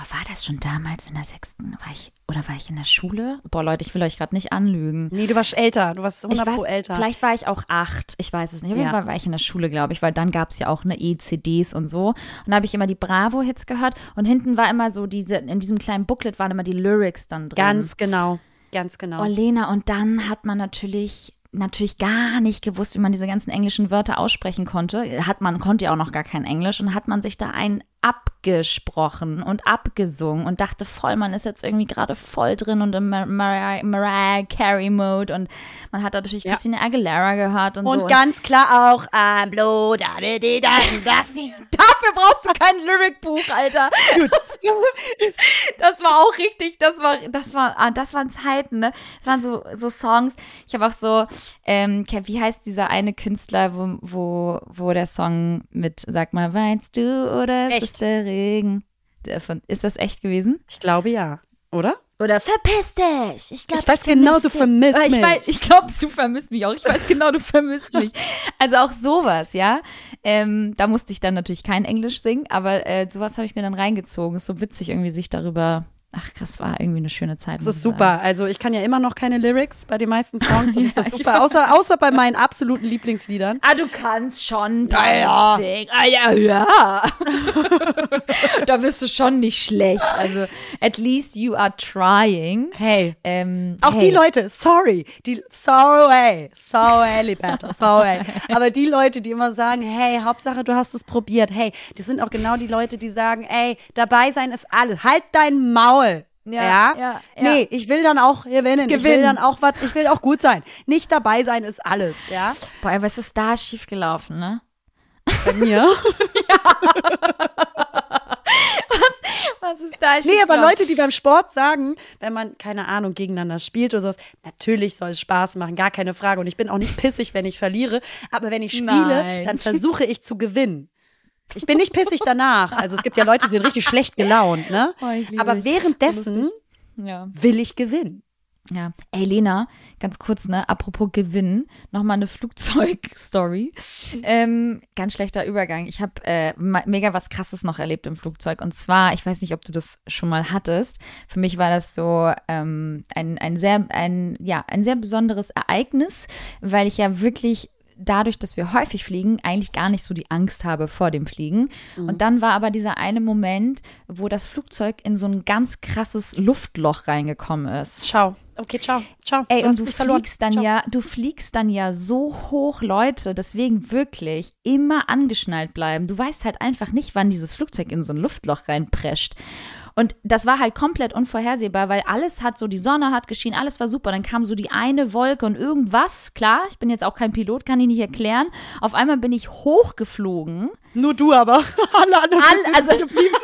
Oh, war das schon damals in der sechsten? War ich, oder war ich in der Schule? Boah, Leute, ich will euch gerade nicht anlügen. Nee, du warst älter. Du warst 100 Ich pro weiß, älter. vielleicht war ich auch acht, ich weiß es nicht. Auf jeden. Fall war ich in der Schule, glaube ich, weil dann gab es ja auch eine E-CDs und so. Und da habe ich immer die Bravo-Hits gehört und hinten war immer so diese, in diesem kleinen Booklet waren immer die Lyrics dann drin. Ganz genau. Ganz genau. Oh, Lena, und dann hat man natürlich natürlich gar nicht gewusst, wie man diese ganzen englischen Wörter aussprechen konnte. Hat man konnte ja auch noch gar kein Englisch und hat man sich da ein abgesprochen und abgesungen und dachte voll, man ist jetzt irgendwie gerade voll drin und im Mar Mariah, Mariah Carey Mode und man hat da natürlich Ja. Christina Aguilera gehört und, Und so. ganz klar auch I'm blue, da, da, da, da, das. Dafür brauchst du kein Lyricbuch, Alter. Gut. *laughs* Das war auch richtig, das war, das war, ah, das waren Zeiten, ne? Das waren so, so Songs. Ich habe auch so, ähm, wie heißt dieser eine Künstler, wo, wo, wo der Song mit, sag mal, weinst du oder ist Es der Regen? Der von, ist das echt gewesen? Ich glaube ja. Oder? Oder verpiss dich. Ich, glaub, Ich weiß genau, du vermisst Ah, ich mich. weiß, ich glaube, du vermisst mich auch. Ich weiß genau, du vermisst mich. *laughs* Also auch sowas, ja. Ähm, da musste ich dann natürlich kein Englisch singen, aber äh, sowas habe ich mir dann reingezogen. Ist so witzig irgendwie sich darüber. Ach, krass, war irgendwie eine schöne Zeit. Das ist super. sagen. Also ich kann ja immer noch keine Lyrics bei den meisten Songs. Das *laughs* ist das super. Außer, außer bei meinen absoluten Lieblingsliedern. Ah, du kannst schon Ja, ja. singen. Ah, ja, ja. *laughs* da bist du schon nicht schlecht. Also, at least you are trying. Hey. Ähm, Auch hey. die Leute, sorry, die, sorry, sorry, Liberta, sorry. Aber die Leute, die immer sagen, hey, Hauptsache du hast es probiert, hey, das sind auch genau die Leute, die sagen, ey, dabei sein ist alles, halt dein Maul. Ja, Ja, ja, ja. Nee, ich will dann auch gewinnen. Ich will Gewinnen. dann auch was, ich will auch gut sein. Nicht dabei sein ist alles, ja? Boah, ey, was ist da schiefgelaufen, ne? Bei mir. *laughs* Was ist da Nee, aber Leute, die beim Sport sagen, wenn man, keine Ahnung, gegeneinander spielt oder sowas, natürlich soll es Spaß machen, gar keine Frage. Und ich bin auch nicht pissig, wenn ich verliere. Aber wenn ich spiele, Nein. dann versuche ich zu gewinnen. Ich bin nicht pissig danach. Also es gibt ja Leute, die sind richtig schlecht gelaunt, ne? Oh, Aber währenddessen Ja. will ich gewinnen. Ja. Ey, Lena, ganz kurz, ne, apropos Gewinn, nochmal eine Flugzeugstory. ähm, ganz schlechter Übergang. Ich habe äh, mega was Krasses noch erlebt im Flugzeug. Und zwar, ich weiß nicht, ob du das schon mal hattest. Für mich war das so ähm, ein, ein sehr, ein, ja, ein sehr besonderes Ereignis, weil ich ja wirklich dadurch, dass wir häufig fliegen, eigentlich gar nicht so die Angst habe vor dem Fliegen. Und dann war aber dieser eine Moment, wo das Flugzeug in so ein ganz krasses Luftloch reingekommen ist. Ciao. Okay, ciao. Ciao. Ey, hast und du mich verloren. fliegst dann Ciao. ja, du fliegst dann ja so hoch, Leute, deswegen wirklich immer angeschnallt bleiben. Du weißt halt einfach nicht, wann dieses Flugzeug in so ein Luftloch reinprescht. Und das war halt komplett unvorhersehbar, weil alles hat so, die Sonne hat geschienen, alles war super. Dann kam so die eine Wolke und irgendwas, klar, ich bin jetzt auch kein Pilot, kann ich nicht erklären. Auf einmal bin ich hochgeflogen. Nur du aber. *laughs* Alle anderen All, also geblieben. *laughs*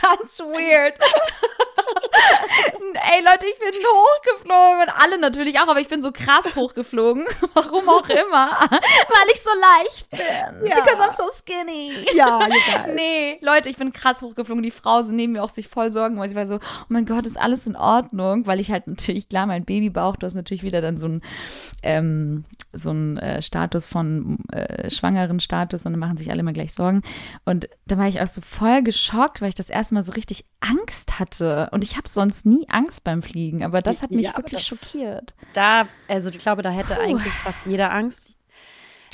ganz weird. *laughs* Ey Leute, ich bin hochgeflogen und alle natürlich auch, aber ich bin so krass hochgeflogen, *laughs* warum auch immer, *laughs* weil ich so leicht bin. Ja. Because I'm so skinny. Ja, egal. Nee, Leute, ich bin krass hochgeflogen. Die Frau so neben mir auch sich voll Sorgen, weil sie war so, oh mein Gott, ist alles in Ordnung? Weil ich halt natürlich, klar, mein Babybauch, du hast natürlich wieder dann so ein, ähm, so ein äh, Status von äh, schwangeren Status und dann machen sich alle immer gleich Sorgen. Und da war ich auch so voll geschockt, weil ich das erste Mal so richtig Angst hatte. Und ich habe sonst nie Angst beim Fliegen, aber das hat mich Ja, wirklich das- schockiert. Da, also ich glaube, da hätte eigentlich fast jeder Angst.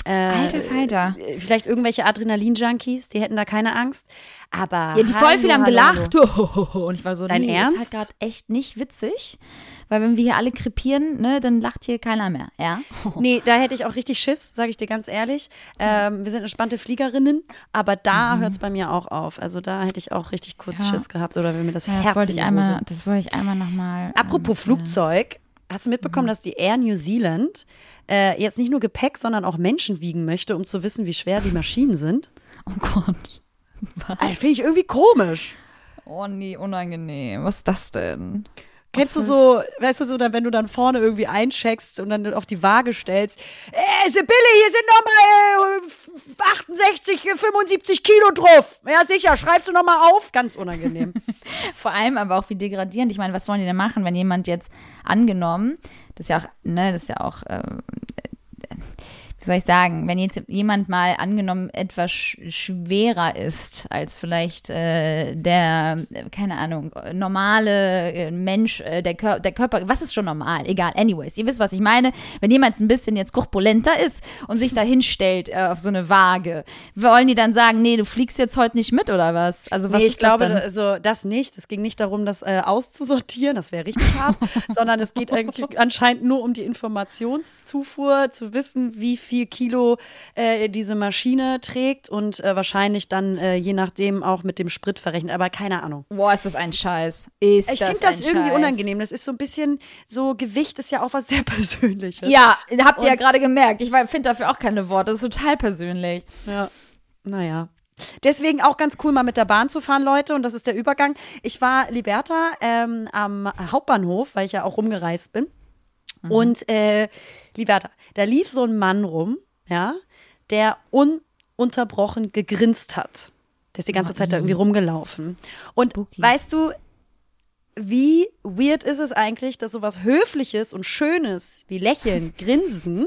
Äh, Alter Falter. äh, Vielleicht irgendwelche Adrenalin-Junkies, die hätten da keine Angst. Aber. Ja, die voll viele haben hallo, hallo. gelacht. *laughs* Und ich war so, Dein nee, Ernst? ist halt gerade echt nicht witzig. Weil wenn wir hier alle krepieren, ne, dann lacht hier keiner mehr, ja? *laughs* Nee, da hätte ich auch richtig Schiss, sage ich dir ganz ehrlich. Ähm, wir sind entspannte Fliegerinnen, aber da hört es bei mir auch auf. Also da hätte ich auch richtig kurz Mhm. Ja. Schiss gehabt oder wenn mir das Ja, Herz das wollte ich einmal, das wollte ich einmal nochmal. Apropos Flugzeug, hast du mitbekommen, Mhm. dass die Air New Zealand äh, jetzt nicht nur Gepäck, sondern auch Menschen wiegen möchte, um zu wissen, wie schwer die Maschinen sind? *laughs* Oh Gott. Also, Finde ich irgendwie komisch. Oh nee, unangenehm. Was ist das denn? Kennst du so, weißt du so, dann, wenn du dann vorne irgendwie eincheckst und dann auf die Waage stellst, äh, Sibylle, hier sind nochmal äh, 68, 75 Kilo drauf. Ja, sicher, schreibst du nochmal auf? Ganz unangenehm. *laughs* Vor allem aber auch wie degradierend. Ich meine, was wollen die denn machen, wenn jemand jetzt angenommen, das ist ja auch, ne, das ist ja auch, äh, soll ich sagen, wenn jetzt jemand mal angenommen etwas sch schwerer ist als vielleicht äh, der, keine Ahnung, normale äh, Mensch, äh, der, Kör der Körper, was ist schon normal? Egal, anyways, ihr wisst, was ich meine. Wenn jemand ein bisschen jetzt korpulenter ist und sich da hinstellt äh, auf so eine Waage, wollen die dann sagen, nee, du fliegst jetzt heute nicht mit oder was? Also was nee, ich glaube, das also das nicht. Es ging nicht darum, das äh, auszusortieren, das wäre richtig hart, *laughs* sondern es geht eigentlich anscheinend nur um die Informationszufuhr, zu wissen, wie viel Kilo äh, diese Maschine trägt und äh, wahrscheinlich dann äh, je nachdem auch mit dem Sprit verrechnet. Aber keine Ahnung. Boah, ist das ein Scheiß. Ist Ich finde das irgendwie Scheiß. unangenehm. Das ist so ein bisschen, so Gewicht ist ja auch was sehr *laughs* Persönliches. Ja, habt ihr ja gerade gemerkt. Ich finde dafür auch keine Worte. Das ist total persönlich. Ja, naja. Deswegen auch ganz cool, mal mit der Bahn zu fahren, Leute. Und das ist der Übergang. Ich war Liberta ähm, am Hauptbahnhof, weil ich ja auch rumgereist bin. Und äh, Liberta, da lief so ein Mann rum, ja, der ununterbrochen gegrinst hat. Der ist die ganze Zeit da irgendwie rumgelaufen. Und Spooky. weißt du, wie weird ist es eigentlich, dass sowas Höfliches und Schönes wie Lächeln, *laughs* Grinsen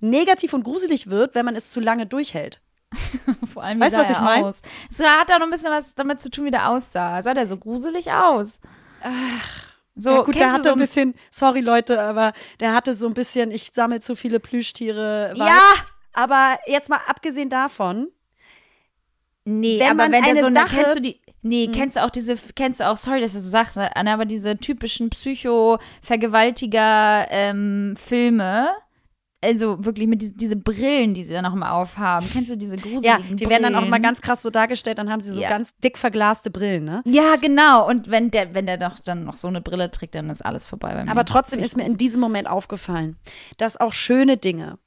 negativ und gruselig wird, wenn man es zu lange durchhält? *laughs* Vor allem, wie Weißt du, was ich er mein? aus? Es hat auch noch ein bisschen was damit zu tun, wie der aussah. Sah der so gruselig aus? Ach. So, ja, gut, der hatte so ein bisschen, sorry Leute, aber der hatte so ein bisschen, ich sammle zu viele Plüschtiere. Ja! Aber jetzt mal abgesehen davon, Nee, Wenn aber wenn der so eine, Sache- kennst du die, nee, kennst du auch diese, kennst du auch, sorry, dass du so sagst, Anna, aber diese typischen Psycho-Vergewaltiger-Filme, also wirklich mit die, diese Brillen, die sie dann auch immer aufhaben. Kennst du diese gruseligen ja, die werden dann auch mal Brillen? ganz krass so dargestellt, dann haben sie so Ja. ganz dick verglaste Brillen, ne? Ja, genau. Und wenn der, wenn der doch dann noch so eine Brille trägt, dann ist alles vorbei bei mir. Aber trotzdem ist mir in diesem Moment aufgefallen, dass auch schöne Dinge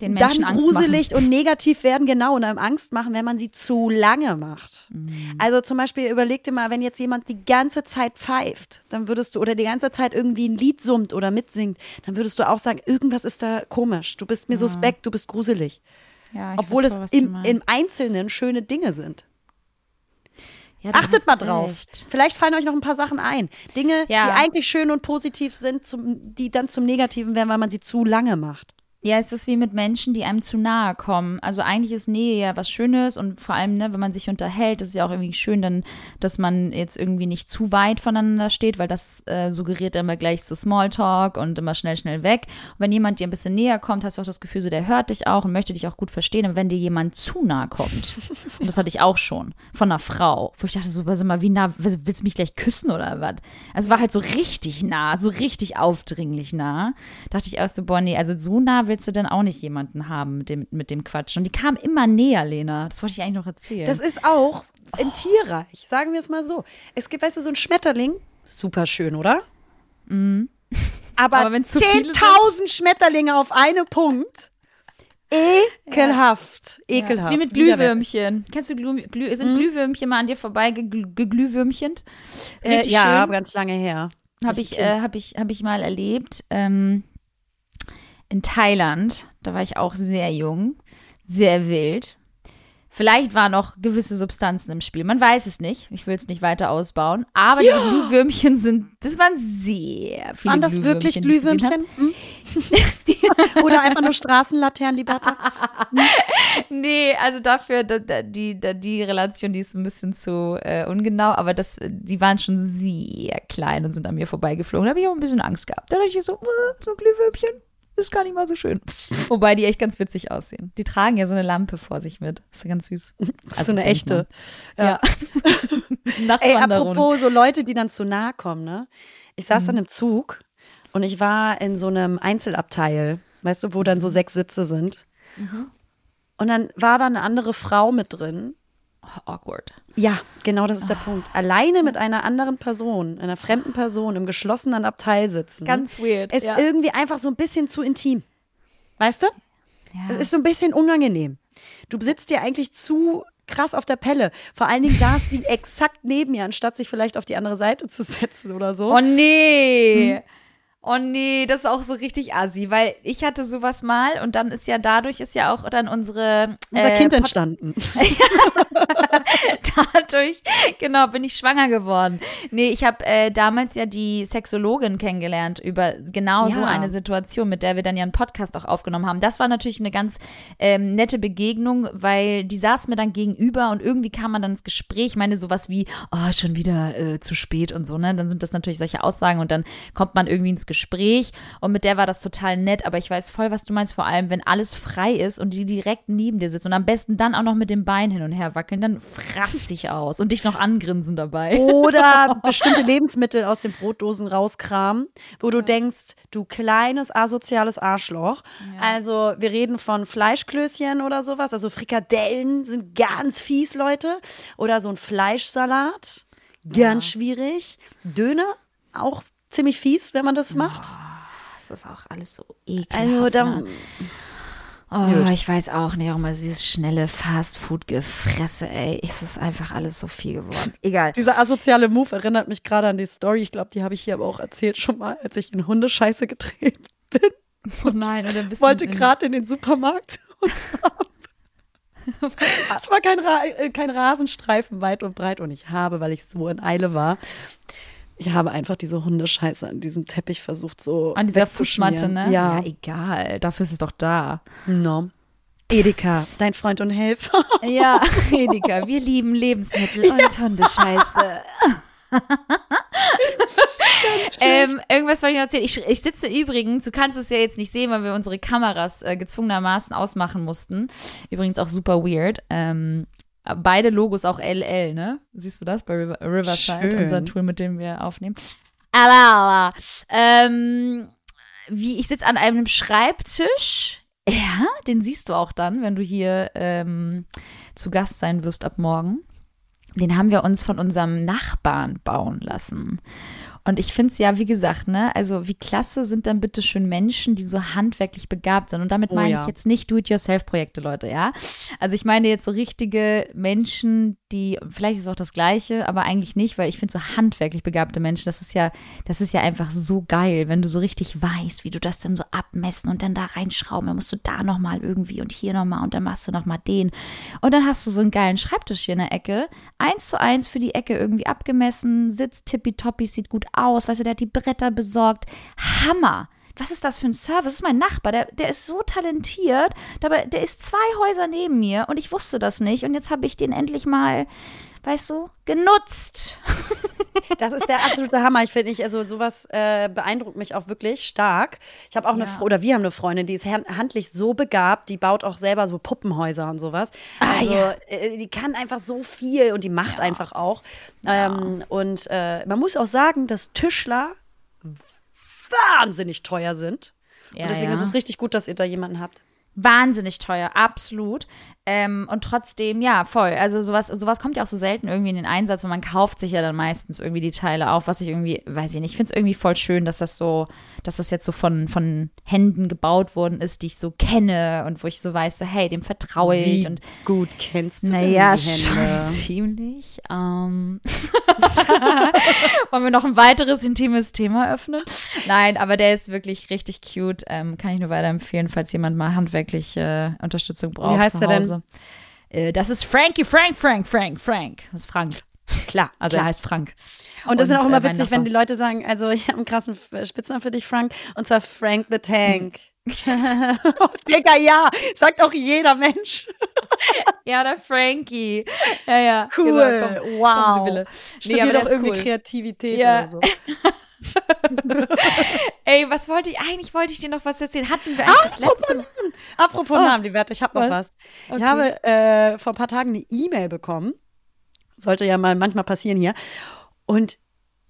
den Menschen dann Angst gruselig und negativ werden, genau, und einem Angst machen, wenn man sie zu lange macht. Mhm. Also zum Beispiel überleg dir mal, wenn jetzt jemand die ganze Zeit pfeift, dann würdest du, oder die ganze Zeit irgendwie ein Lied summt oder mitsingt, dann würdest du auch sagen, irgendwas ist da komisch, du bist mir suspekt, du bist gruselig. machen. Ja, Obwohl es im, im Einzelnen schöne Dinge sind. Ja, Achtet mal drauf. recht. Vielleicht fallen euch noch ein paar Sachen ein. Dinge, Ja. die eigentlich schön und positiv sind, zum, die dann zum Negativen werden, weil man sie zu lange macht. Ja, es ist wie mit Menschen, die einem zu nahe kommen. Also eigentlich ist Nähe ja was Schönes und vor allem, ne, wenn man sich unterhält, ist es ja auch irgendwie schön, dann, dass man jetzt irgendwie nicht zu weit voneinander steht, weil das äh, suggeriert immer gleich so Smalltalk und immer schnell, schnell weg. Und wenn jemand dir ein bisschen näher kommt, hast du auch das Gefühl, so der hört dich auch und möchte dich auch gut verstehen. Und wenn dir jemand zu nah kommt, *laughs* und das hatte ich auch schon, von einer Frau, wo ich dachte so, sag mal, wie nah, willst du mich gleich küssen oder was? Also es war halt so richtig nah, so richtig aufdringlich nah. Dachte ich erst so, boah, nee, also so nah willst du denn auch nicht jemanden haben mit dem, mit dem Quatsch. Und die kam immer näher, Lena. Das wollte ich eigentlich noch erzählen. Das ist auch in Tierreich, sagen wir es mal so. Es gibt, weißt du, so ein Schmetterling, super schön, oder? Mhm. Aber, Aber wenn's zu viele 10.000 Schmetterlinge auf einem Punkt. Ekelhaft. Ja, Ekelhaft. ist wie mit. Glühwürmchen. Kennst du Glüh, Glüh, sind Glühwürmchen mal an dir vorbei gegl- geglühwürmchent? Äh, ja, schön. ganz lange her. Habe ich, äh, hab ich, hab ich mal erlebt. Ähm, in Thailand, da war ich auch sehr jung, sehr wild. Vielleicht waren noch gewisse Substanzen im Spiel. Man weiß es nicht. Ich will es nicht weiter ausbauen. Aber diese Glühwürmchen sind, das waren sehr viele Waren das wirklich die ich gesehen hab. Glühwürmchen? Hm? *laughs* Oder einfach nur Straßenlaternen, die Bertha? *laughs* Nee, also dafür, da, da, die, da, die Relation, die ist ein bisschen zu äh, ungenau, aber das, die waren schon sehr klein und sind an mir vorbeigeflogen. Da habe ich auch ein bisschen Angst gehabt. Da dachte ich so, so ein Glühwürmchen ist gar nicht mal so schön. Wobei die echt ganz witzig aussehen. Die tragen ja so eine Lampe vor sich mit. ist ja ganz süß. so eine echte. Ja. Nach *laughs* *laughs* Ey, apropos so Leute, die dann zu nahe kommen, ne? Ich saß dann im Zug und ich war in so einem Einzelabteil, weißt du, wo dann so sechs Sitze sind. Und dann war da eine andere Frau mit drin. Awkward. Ja, genau das ist der Punkt. Alleine mit einer anderen Person, einer fremden Person im geschlossenen Abteil sitzen. Ganz weird. ist ja. irgendwie einfach so ein bisschen zu intim. Weißt du? Ja. Es ist so ein bisschen unangenehm. Du sitzt dir eigentlich zu krass auf der Pelle. Vor allen Dingen saß die *laughs* exakt neben mir, anstatt sich vielleicht auf die andere Seite zu setzen oder so. Oh nee. Oh nee, das ist auch so richtig assi, weil ich hatte sowas mal und dann ist ja dadurch ist ja auch dann unsere Unser äh, Kind entstanden. *laughs* dadurch genau bin ich schwanger geworden. Nee, ich habe äh, damals ja die Sexologin kennengelernt über genau so Ja. eine Situation, mit der wir dann ja einen Podcast auch aufgenommen haben. Das war natürlich eine ganz ähm, nette Begegnung, weil die saß mir dann gegenüber und irgendwie kam man dann ins Gespräch. Ich meine sowas wie, oh, schon wieder äh, zu spät und so, ne? Dann sind das natürlich solche Aussagen und dann kommt man irgendwie ins Gespräch und mit der war das total nett, aber ich weiß voll, was du meinst, vor allem, wenn alles frei ist und die direkt neben dir sitzt und am besten dann auch noch mit dem Bein hin und her wackeln, dann frass dich aus und dich noch angrinsen dabei. Oder *laughs* bestimmte Lebensmittel aus den Brotdosen rauskramen, wo du denkst, du kleines asoziales Arschloch. Also wir reden von Fleischklößchen oder sowas. Also Frikadellen sind ganz fies, Leute. Oder so ein Fleischsalat, ganz schwierig. Döner, auch ziemlich fies, wenn man das macht. Das ist auch alles so ekelhaft. Also da, ne? Oh, ich weiß auch nicht, auch mal dieses schnelle Fastfood-Gefresse, ey. Es ist einfach alles so viel geworden. *laughs* Egal. Dieser asoziale Move erinnert mich gerade an die Story. Ich glaube, die habe ich hier aber auch erzählt schon mal, als ich in Hundescheiße getreten *laughs* bin. Oh nein, oder bist wollte gerade in den Supermarkt *laughs* und es war kein, Ra äh, kein Rasenstreifen weit und breit und ich habe, weil ich so in Eile war, ich habe einfach diese Hundescheiße an diesem Teppich versucht so An dieser. Fußmatte, ne? Ja, egal. Dafür ist es doch da. no. Edeka, dein Freund und Helfer. Ja, *laughs* Edeka, wir lieben Lebensmittel und Hundescheiße. ähm, irgendwas wollte ich noch erzählen. Ich, ich sitze übrigens, du kannst es ja jetzt nicht sehen, weil wir unsere Kameras äh, gezwungenermaßen ausmachen mussten. Übrigens auch super weird. Ähm, beide Logos auch LL, ne? Siehst du das bei River, Riverside, Schön. unser Tool, mit dem wir aufnehmen? Ala, ala. Ähm, wie ich sitze an einem Schreibtisch. Ja, den siehst du auch dann, wenn du hier ähm, zu Gast sein wirst ab morgen. Den haben wir uns von unserem Nachbarn bauen lassen. Und ich finde es ja, wie gesagt, ne, also wie klasse sind dann bitte schön Menschen, die so handwerklich begabt sind. Und damit Oh meine ja. ich jetzt nicht Do-it-yourself-Projekte, Leute, ja. Also ich meine jetzt so richtige Menschen, die, vielleicht ist es auch das Gleiche, aber eigentlich nicht, weil ich finde so handwerklich begabte Menschen, das ist ja, das ist ja einfach so geil, wenn du so richtig weißt, wie du das dann so abmessen und dann da reinschrauben, dann musst du da nochmal irgendwie und hier nochmal und dann machst du nochmal den. Und dann hast du so einen geilen Schreibtisch hier in der Ecke, eins zu eins für die Ecke irgendwie abgemessen, sitzt tippitoppi, sieht gut aus, weißt du, der hat die Bretter besorgt. Hammer! Was ist das für ein Service? Das ist mein Nachbar, der, der ist so talentiert, dabei, der ist zwei Häuser neben mir und ich wusste das nicht und jetzt habe ich den endlich mal, weißt du, genutzt. *laughs* Das ist der absolute Hammer. Ich finde, ich, also sowas äh, beeindruckt mich auch wirklich stark. Ich habe auch eine, Ja. Fr- oder wir haben eine Freundin, die ist han- handlich so begabt, die baut auch selber so Puppenhäuser und sowas. Ah, Also ja. äh, die kann einfach so viel und die macht einfach auch. Ähm, und äh, man muss auch sagen, dass Tischler wahnsinnig teuer sind. Ja, und deswegen ja. ist es richtig gut, dass ihr da jemanden habt. Wahnsinnig teuer, absolut. Ähm, und trotzdem, ja, voll. Also sowas, sowas kommt ja auch so selten irgendwie in den Einsatz, weil man kauft sich ja dann meistens irgendwie die Teile auf, was ich irgendwie, weiß ich nicht, ich finde es irgendwie voll schön, dass das so, dass das jetzt so von, von Händen gebaut worden ist, die ich so kenne und wo ich so weiß, so, hey, dem vertraue ich Wie und gut kennst du naja, schon *laughs* ziemlich. Ähm. *laughs* Wollen wir noch ein weiteres intimes Thema öffnen? Nein, aber der ist wirklich richtig cute. Ähm, kann ich nur weiterempfehlen, falls jemand mal handwerkliche äh, Unterstützung braucht heißt zu der denn? Äh, das ist Frankie, Frank, Frank, Frank, Frank. Das ist Frank. Klar, Also klar. er heißt Frank. Und das ist auch immer äh, witzig, wenn die Leute sagen, also ich habe einen krassen äh, Spitznamen für dich, Frank, und zwar Frank the Tank. *laughs* oh, Digga, ja, sagt auch jeder Mensch. Ja, der Frankie. Ja, ja. Cool, Genau, komm, wow. Sie, Wille. Studier doch irgendwie cool. Kreativität Ja. oder so. *laughs* *laughs* Ey, was wollte ich? Eigentlich wollte ich dir noch was erzählen. Hatten wir eigentlich das letzte Apropos Oh. Namen, die Werte, ich habe noch Was? was. Ich habe äh, vor ein paar Tagen eine E-Mail bekommen. Sollte ja mal manchmal passieren hier. Und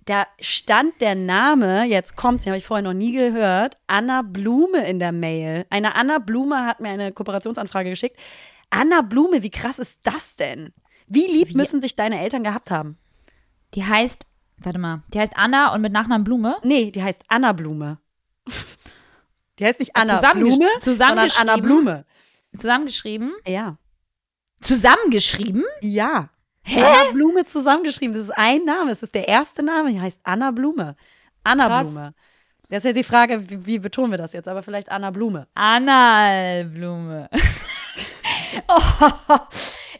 da stand der Name, jetzt kommt's, den habe ich vorher noch nie gehört, Anna Blume in der Mail. Eine Anna Blume hat mir eine Kooperationsanfrage geschickt. Anna Blume, wie krass ist das denn? Wie lieb müssen sich deine Eltern gehabt haben? Die heißt, warte mal, die heißt Anna und mit Nachnamen Blume. Nee, die heißt Anna Blume. Die heißt nicht Anna Zusammengesch- Blume, sondern Anna zusammengeschrieben? Blume. Zusammengeschrieben. Ja. Zusammengeschrieben? Ja. Anna Blume zusammengeschrieben. Das ist ein Name. Es ist der erste Name. Die heißt Anna Blume. Anna Krass. Blume. Das ist ja die Frage, wie, wie betonen wir das jetzt? Aber vielleicht Anna Blume. Analblume. *laughs* oh,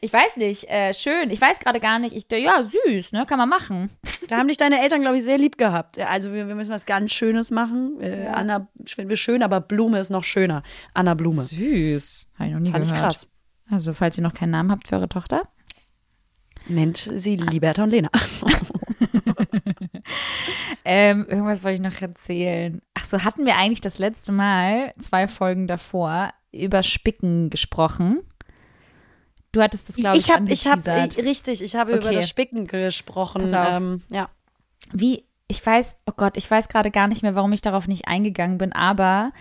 ich weiß nicht, äh, schön. Ich weiß gerade gar nicht. Ich, ja, süß, ne? Kann man machen. Da haben dich deine Eltern, glaube ich, sehr lieb gehabt. Ja, Also wir, wir müssen was ganz Schönes machen. Äh, Anna finden wir schön, aber Blume ist noch schöner. Anna Blume. Süß. Habe ich noch nie Fand ich gehört. krass. Also, falls ihr noch keinen Namen habt für eure Tochter. Nennt sie Liberta und Lena. *laughs* Ähm, irgendwas wollte ich noch erzählen. Ach so, hatten wir eigentlich das letzte Mal, zwei Folgen davor, über Spicken gesprochen? Du hattest das, glaube ich, ich habe, ich habe, richtig, ich habe über Okay. das Spicken gesprochen. Pass auf. Ähm, ja. Wie, ich weiß, oh Gott, ich weiß gerade gar nicht mehr, warum ich darauf nicht eingegangen bin, aber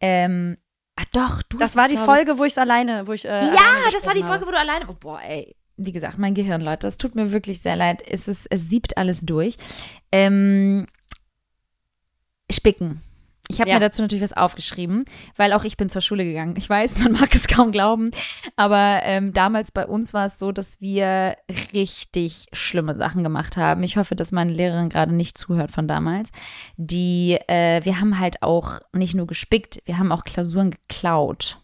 ähm, ach doch, du Das hast war es, die Folge, wo ich es alleine, wo ich. Äh, Ja, das war die Folge, wo du alleine. Oh, boah, ey. Wie gesagt, mein Gehirn, Leute, es tut mir wirklich sehr leid. Es, ist, es siebt alles durch. Ähm, Spicken. Ich habe Ja. mir dazu natürlich was aufgeschrieben, weil auch ich bin zur Schule gegangen. Ich weiß, *laughs* man mag es kaum glauben, aber ähm, damals bei uns war es so, dass wir richtig schlimme Sachen gemacht haben. Ich hoffe, dass meine Lehrerin gerade nicht zuhört von damals. Die, äh, wir haben halt auch nicht nur gespickt, wir haben auch Klausuren geklaut.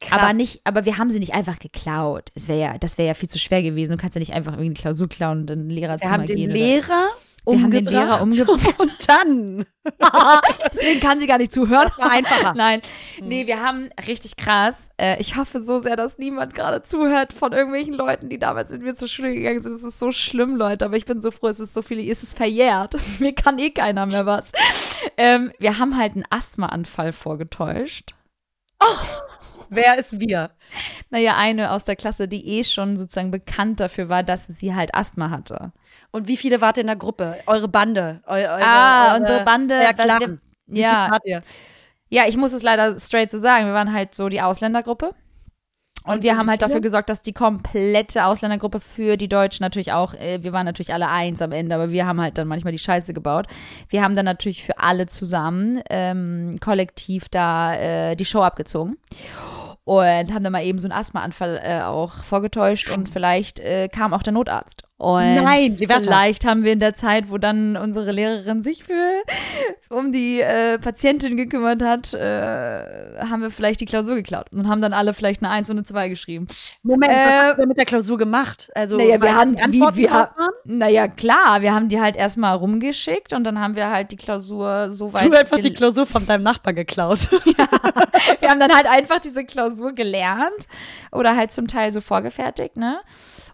Krass. Aber nicht, aber wir haben sie nicht einfach geklaut. Es wäre ja, das wäre ja viel zu schwer gewesen. Du kannst ja nicht einfach irgendwie eine Klausur klauen und in ein Wir Lehrerzimmer haben den gehen. oder- Lehrer Wir haben den umgebracht Lehrer umgebracht. und dann. *laughs* Deswegen kann sie gar nicht zuhören. Das war einfacher. Nein. Nee, wir haben richtig krass. Äh, ich hoffe so sehr, dass niemand gerade zuhört von irgendwelchen Leuten, die damals mit mir zur Schule gegangen sind. Es ist so schlimm, Leute. Aber ich bin so froh, es ist so viel, es ist verjährt. *laughs* Mir kann eh keiner mehr was. Ähm, wir haben halt einen Asthmaanfall vorgetäuscht. Wer ist wir? Naja, eine aus der Klasse, die eh schon sozusagen bekannt dafür war, dass sie halt Asthma hatte. Und wie viele wart ihr in der Gruppe? Eure Bande? Eu eure, Ah, eure, unsere Bande. Ja, klar. wir- Wie ja. wart ihr? Ja, ich muss es leider straight so sagen. Wir waren halt so die Ausländergruppe. Und, Und wir haben halt viele? dafür gesorgt, dass die komplette Ausländergruppe für die Deutschen natürlich auch, äh, wir waren natürlich alle eins am Ende, aber wir haben halt dann manchmal die Scheiße gebaut. Wir haben dann natürlich für alle zusammen ähm, kollektiv da äh, die Show abgezogen. Und haben dann mal eben so einen Asthmaanfall äh, auch vorgetäuscht und vielleicht äh, kam auch der Notarzt. Und Nein, die Wärter. vielleicht haben wir in der Zeit, wo dann unsere Lehrerin sich für um die äh, Patientin gekümmert hat, äh, haben wir vielleicht die Klausur geklaut und haben dann alle vielleicht eine 1 und eine 2 geschrieben. Moment, Äh, was habt ihr mit der Klausur gemacht? Also, Naja, wir haben die wie, wir, waren? naja, klar, wir haben die halt erstmal rumgeschickt und dann haben wir halt die Klausur so weit Du einfach die Klausur von deinem Nachbar geklaut. *laughs* Wir haben dann halt einfach diese Klausur gelernt oder halt zum Teil so vorgefertigt, ne?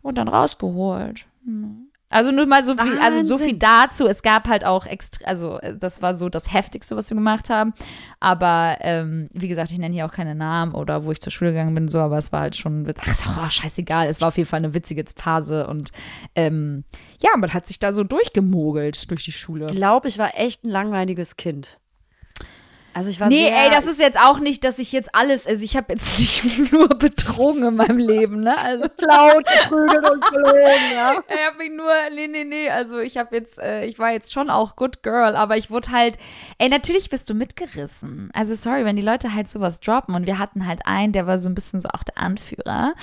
Und dann rausgeholt. Hm. Also nur mal so viel, also so viel dazu. Es gab halt auch extra, also äh, das war so das Heftigste, was wir gemacht haben. Aber ähm, wie gesagt, ich nenne hier auch keine Namen oder wo ich zur Schule gegangen bin, so, aber es war halt schon, ach, ist auch scheißegal. Es war auf jeden Fall eine witzige Phase und ähm, ja, man hat sich da so durchgemogelt durch die Schule. Ich glaube, ich war echt ein langweiliges Kind. Also ich war Nee, ey, das ist jetzt auch nicht, dass ich jetzt alles, also ich habe jetzt *laughs* nicht nur betrogen in meinem Leben, ne? Also *laughs* laut geprügelt und gelogen, ja. *laughs* ich habe mich nur, nee, nee, nee, also ich habe jetzt, äh, ich war jetzt schon auch good girl, aber ich wurde halt, ey, natürlich bist du mitgerissen. Also sorry, wenn die Leute halt sowas droppen und wir hatten halt einen, der war so ein bisschen so auch der Anführer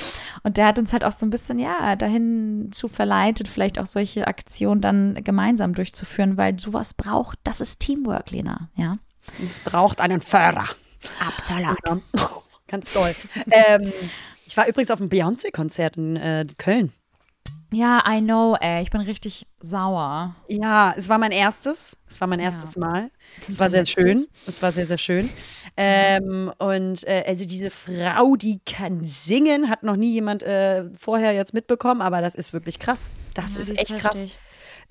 und der hat uns halt auch so ein bisschen, ja, dahin zu verleitet, vielleicht auch solche Aktionen dann gemeinsam durchzuführen, weil sowas braucht, das ist Teamwork, Lena, ja. Es braucht einen Förder. Absolut. Ja. *laughs* Ganz toll. ähm, ich war übrigens auf einem Beyoncé-Konzert in äh, Köln. Ja, I know, ey, ich bin richtig sauer. Ja, es war mein erstes. Es war mein erstes Mal. Es war sehr schön. Es war sehr, sehr schön. Ähm, und äh, also diese Frau, die kann singen, hat noch nie jemand äh, vorher jetzt mitbekommen, aber das ist wirklich krass. Das ist die echt krass.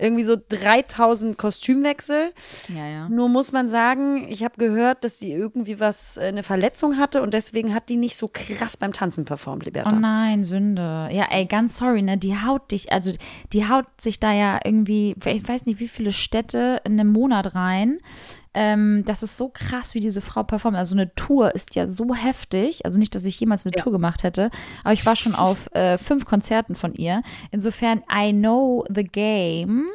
Irgendwie so 3000 Kostümwechsel. Ja, ja. Nur muss man sagen, ich habe gehört, dass sie irgendwie was, äh, eine Verletzung hatte und deswegen hat die nicht so krass beim Tanzen performt, Liberta. Oh nein, Sünde. Ja, ey, ganz sorry, ne? Die haut dich, also die haut sich da ja irgendwie, ich weiß nicht, wie viele Städte in einem Monat rein. Ähm, das ist so krass, wie diese Frau performt. Also eine Tour ist ja so heftig. Also nicht, dass ich jemals eine Tour gemacht hätte, aber ich war schon auf *laughs* äh, fünf Konzerten von ihr. Insofern, I know the game.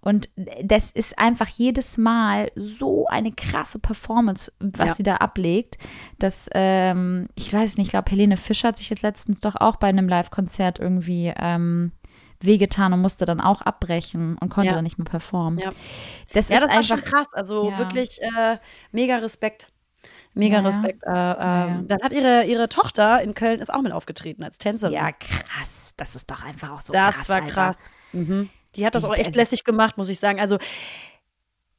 Und das ist einfach jedes Mal so eine krasse Performance, was Ja. sie da ablegt. Dass, ähm, ich weiß nicht, ich glaube, Helene Fischer hat sich jetzt letztens doch auch bei einem Live-Konzert irgendwie ähm, wehgetan und musste dann auch abbrechen und konnte Ja. dann nicht mehr performen. Ja. Das Ja, ist das war einfach schon krass. Also Ja. wirklich äh, mega Respekt. Mega Ja. Respekt. Äh, äh. Dann hat ihre, ihre Tochter in Köln ist auch mit aufgetreten als Tänzerin. Ja, krass. Das ist doch einfach auch so das krass. war Alter. krass. Mhm. Die hat das Die- auch echt also- lässig gemacht, muss ich sagen. Also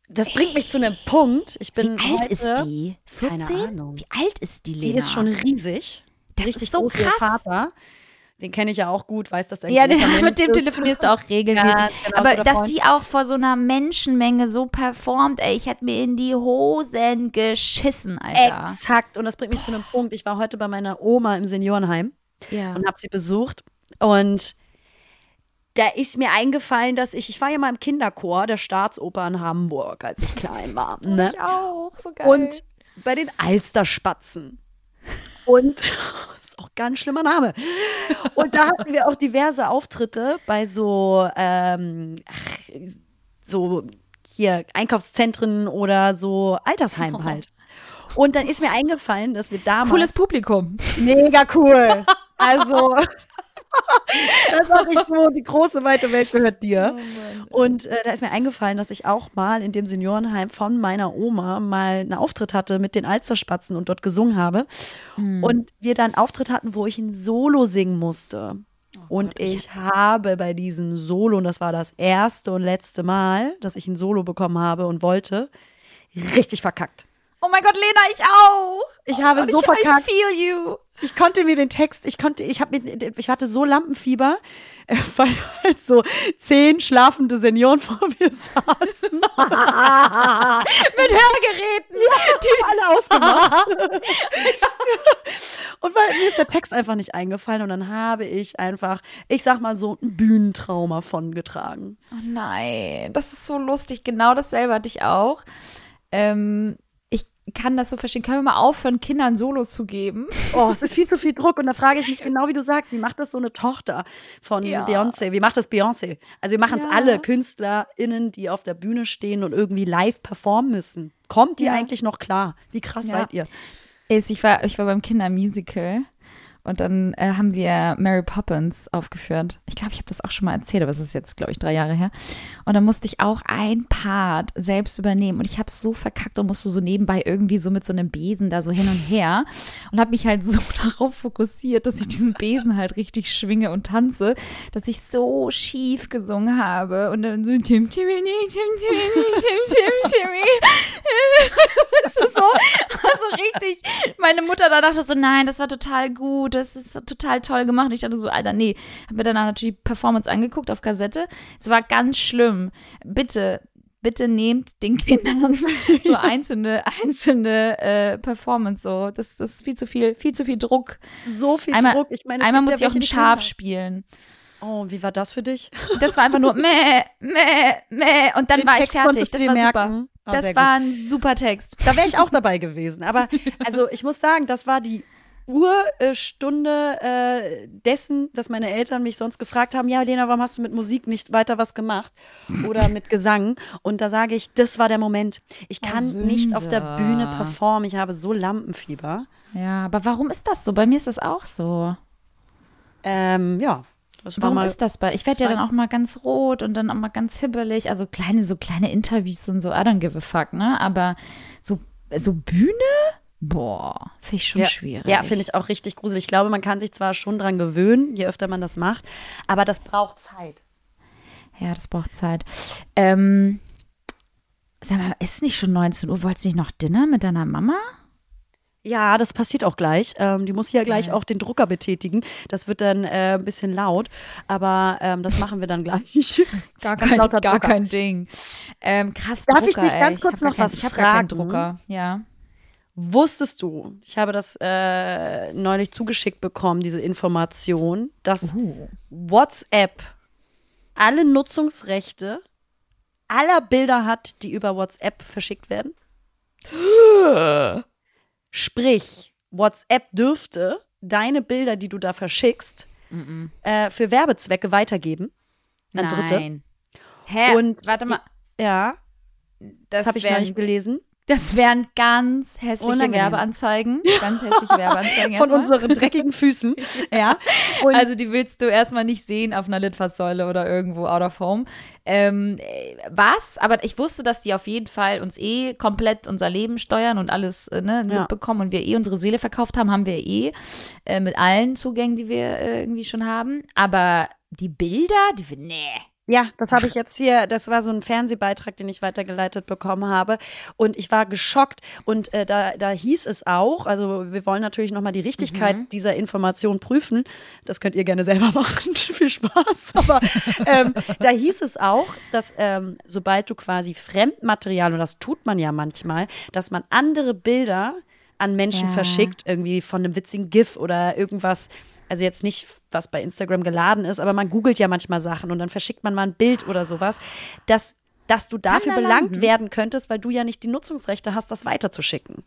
das bringt mich zu einem Punkt. Ich bin Wie alt heute, ist die? 14? Keine Ahnung. Wie alt ist die, Lena? Die ist schon riesig. Das richtig ist so krass. Vater. Den kenne ich ja auch gut, weiß, dass er Ja, *laughs* Mensch mit dem ist. telefonierst du auch *laughs* regelmäßig. Ja, genau, Aber dass Freund. die auch vor so einer Menschenmenge so performt, ey, ich hätte mir in die Hosen geschissen, Alter. Exakt. Und das bringt mich zu einem Punkt. Ich war heute bei meiner Oma im Seniorenheim. Ja. und habe sie besucht. Und da ist mir eingefallen, dass ich, ich war ja mal im Kinderchor der Staatsoper in Hamburg, als ich klein war. *laughs* Ne? Ich auch, so geil. Und bei den Alsterspatzen. Und ist auch ein ganz schlimmer Name. Und da hatten wir auch diverse Auftritte bei so, ähm, ach, so hier Einkaufszentren oder so Altersheimen *laughs* halt. Und dann ist mir eingefallen, dass wir damals Cooles Publikum. Mega cool. Also, *laughs* das sag ich so, die große weite Welt gehört dir. Und äh, da ist mir eingefallen, dass ich auch mal in dem Seniorenheim von meiner Oma mal einen Auftritt hatte mit den Alsterspatzen und dort gesungen habe. Und wir dann einen Auftritt hatten, wo ich ein Solo singen musste. und ich habe bei diesem Solo, und das war das erste und letzte Mal, dass ich ein Solo bekommen habe und wollte, richtig verkackt. Oh mein Gott, Lena, ich auch. Ich habe Und so ich, verkackt. I feel you. Ich konnte mir den Text, ich konnte, ich habe mir, ich hatte so Lampenfieber, *laughs* weil halt so zehn schlafende Senioren vor mir saßen. *laughs* Mit Hörgeräten. Die haben alle ausgemacht. *laughs* und weil mir ist der Text einfach nicht eingefallen und dann habe ich einfach, ich sag mal so, ein Bühnentrauma von getragen. Oh nein, das ist so lustig. Genau dasselbe hatte ich auch. Ähm, kann das so verstehen. Können wir mal aufhören, Kindern Solos zu geben? Oh, es ist viel zu viel Druck und da frage ich mich *laughs* genau, wie du sagst, wie macht das so eine Tochter von Ja. Beyoncé? Wie macht das Beyoncé? Also wir machen es Ja. alle, KünstlerInnen, die auf der Bühne stehen und irgendwie live performen müssen. Kommt ihr Ja. eigentlich noch klar? Wie krass seid ihr? Ich war, ich war beim Kindermusical und dann äh, haben wir Mary Poppins aufgeführt. Ich glaube, ich habe das auch schon mal erzählt, aber es ist jetzt, glaube ich, drei Jahre her. Und dann musste ich auch ein Part selbst übernehmen und ich habe es so verkackt und musste so nebenbei irgendwie so mit so einem Besen da so hin und her und habe mich halt so *laughs* darauf fokussiert, dass ich diesen Besen halt richtig schwinge und tanze, dass ich so schief gesungen habe und dann so Tim Tim Timmy, Tim Tim Timmy. *laughs* Das ist so, also richtig. Meine Mutter da dachte so, nein, das war total gut, das ist total toll gemacht. Ich dachte so, Alter, nee. Hab mir danach natürlich die Performance angeguckt auf Kassette. Es war ganz schlimm. Bitte, bitte nehmt den Kindern *laughs* so einzelne, einzelne äh, Performance so. Das, das ist viel zu viel, viel zu viel Druck. So viel Einmal, Druck. Ich meine, einmal muss ich auch ein Schaf spielen. Oh, wie war das für dich? Das war einfach nur *laughs* meh, meh, meh. Und dann Den war ich Text fertig. konntest du Das war super. merken? Ah, Das gut. war ein super Text. Da wäre ich auch dabei gewesen. Aber also ich muss sagen, das war die Urstunde äh, dessen, dass meine Eltern mich sonst gefragt haben, ja, Lena, warum hast du mit Musik nicht weiter was gemacht? *laughs* Oder mit Gesang. Und da sage ich, das war der Moment. Ich Oh, kann nicht auf der. Bühne performen. Ich habe so Lampenfieber. Ja, aber warum ist das so? Bei mir ist das auch so. Ähm, ja, das war Warum ist das bei? Ich werde ja dann auch mal ganz rot und dann auch mal ganz hibbelig. Also kleine, so kleine Interviews und so, I don't give a fuck, ne? Aber so, so Bühne? Boah, finde ich schon ja, schwierig. Ja, finde ich auch richtig gruselig. Ich glaube, man kann sich zwar schon dran gewöhnen, je öfter man das macht, aber das braucht Zeit. Ja, das braucht Zeit. Ähm, sag mal, ist nicht schon 19 Uhr? Wolltest du nicht noch Dinner mit deiner Mama? Ja, das passiert auch gleich. Ähm, die muss ja gleich auch den Drucker betätigen. Das wird dann äh, ein bisschen laut, aber ähm, das machen wir dann *laughs* gleich. Gar *laughs* kein, gar Drucker. kein Ding. Ähm, krass, Darf Drucker, ich dich ey. ganz kurz hab noch was kein, Ich habe keinen fragen? Drucker, ja. Wusstest du, ich habe das äh, neulich zugeschickt bekommen, diese Information, dass Uh. WhatsApp alle Nutzungsrechte aller Bilder hat, die über WhatsApp verschickt werden? Sprich, WhatsApp dürfte deine Bilder, die du da verschickst, äh, für Werbezwecke weitergeben an Dritte. Nein. Hä? Und- warte mal. Ja, das, habe ich wären- neulich gelesen. Das wären ganz hässliche Unangenehm. Werbeanzeigen. Ganz hässliche Werbeanzeigen. *laughs* Von unseren dreckigen Füßen. *laughs* ja. Und Also die willst du erstmal nicht sehen auf einer Litfaßsäule oder irgendwo out of home. Ähm, äh, was? Aber ich wusste, dass die auf jeden Fall uns eh komplett unser Leben steuern und alles äh, ne, Ja. mitbekommen und wir eh unsere Seele verkauft haben, haben wir eh äh, mit allen Zugängen, die wir äh, irgendwie schon haben. Aber die Bilder, die wir, nee. Ja, das habe ich jetzt hier, das war so ein Fernsehbeitrag, den ich weitergeleitet bekommen habe. Und ich war geschockt. Und äh, da, da hieß es auch, also wir wollen natürlich nochmal die Richtigkeit dieser Information prüfen. Das könnt ihr gerne selber *laughs* machen. Viel Spaß. Aber ähm, da hieß es auch, dass ähm, sobald du quasi Fremdmaterial, und das tut man ja manchmal, dass man andere Bilder an Menschen Ja. verschickt, irgendwie von einem witzigen GIF oder irgendwas. Also jetzt nicht, was bei Instagram geladen ist, aber man googelt ja manchmal Sachen und dann verschickt man mal ein Bild oder sowas, dass, dass du dafür da belangt werden könntest, weil du ja nicht die Nutzungsrechte hast, das weiterzuschicken.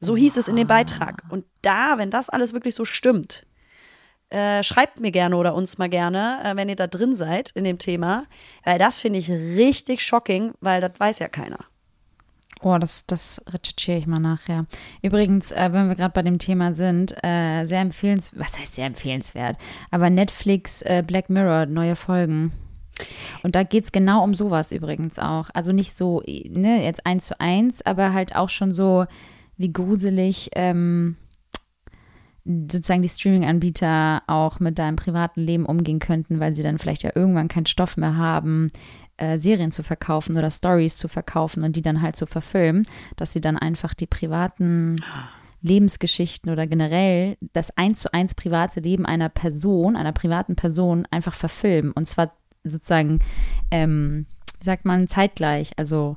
So hieß es in dem Beitrag. Und da, wenn das alles wirklich so stimmt, äh, schreibt mir gerne oder uns mal gerne, äh, wenn ihr da drin seid in dem Thema, weil das finde ich richtig shocking, weil das weiß ja keiner. Oh, das, das recherchiere ich mal nachher. Übrigens, äh, wenn wir gerade bei dem Thema sind, äh, sehr empfehlenswert, was heißt sehr empfehlenswert, aber Netflix äh, Black Mirror, neue Folgen. Und da geht es genau um sowas übrigens auch. Also nicht so, ne, jetzt eins zu eins, aber halt auch schon so, wie gruselig ähm, sozusagen die Streaming-Anbieter auch mit deinem privaten Leben umgehen könnten, weil sie dann vielleicht ja irgendwann keinen Stoff mehr haben, äh, Serien zu verkaufen oder Stories zu verkaufen und die dann halt zu verfilmen, dass sie dann einfach die privaten Lebensgeschichten oder generell das eins zu eins private Leben einer Person, einer privaten Person einfach verfilmen. Und zwar sozusagen, ähm, wie sagt man, zeitgleich. Also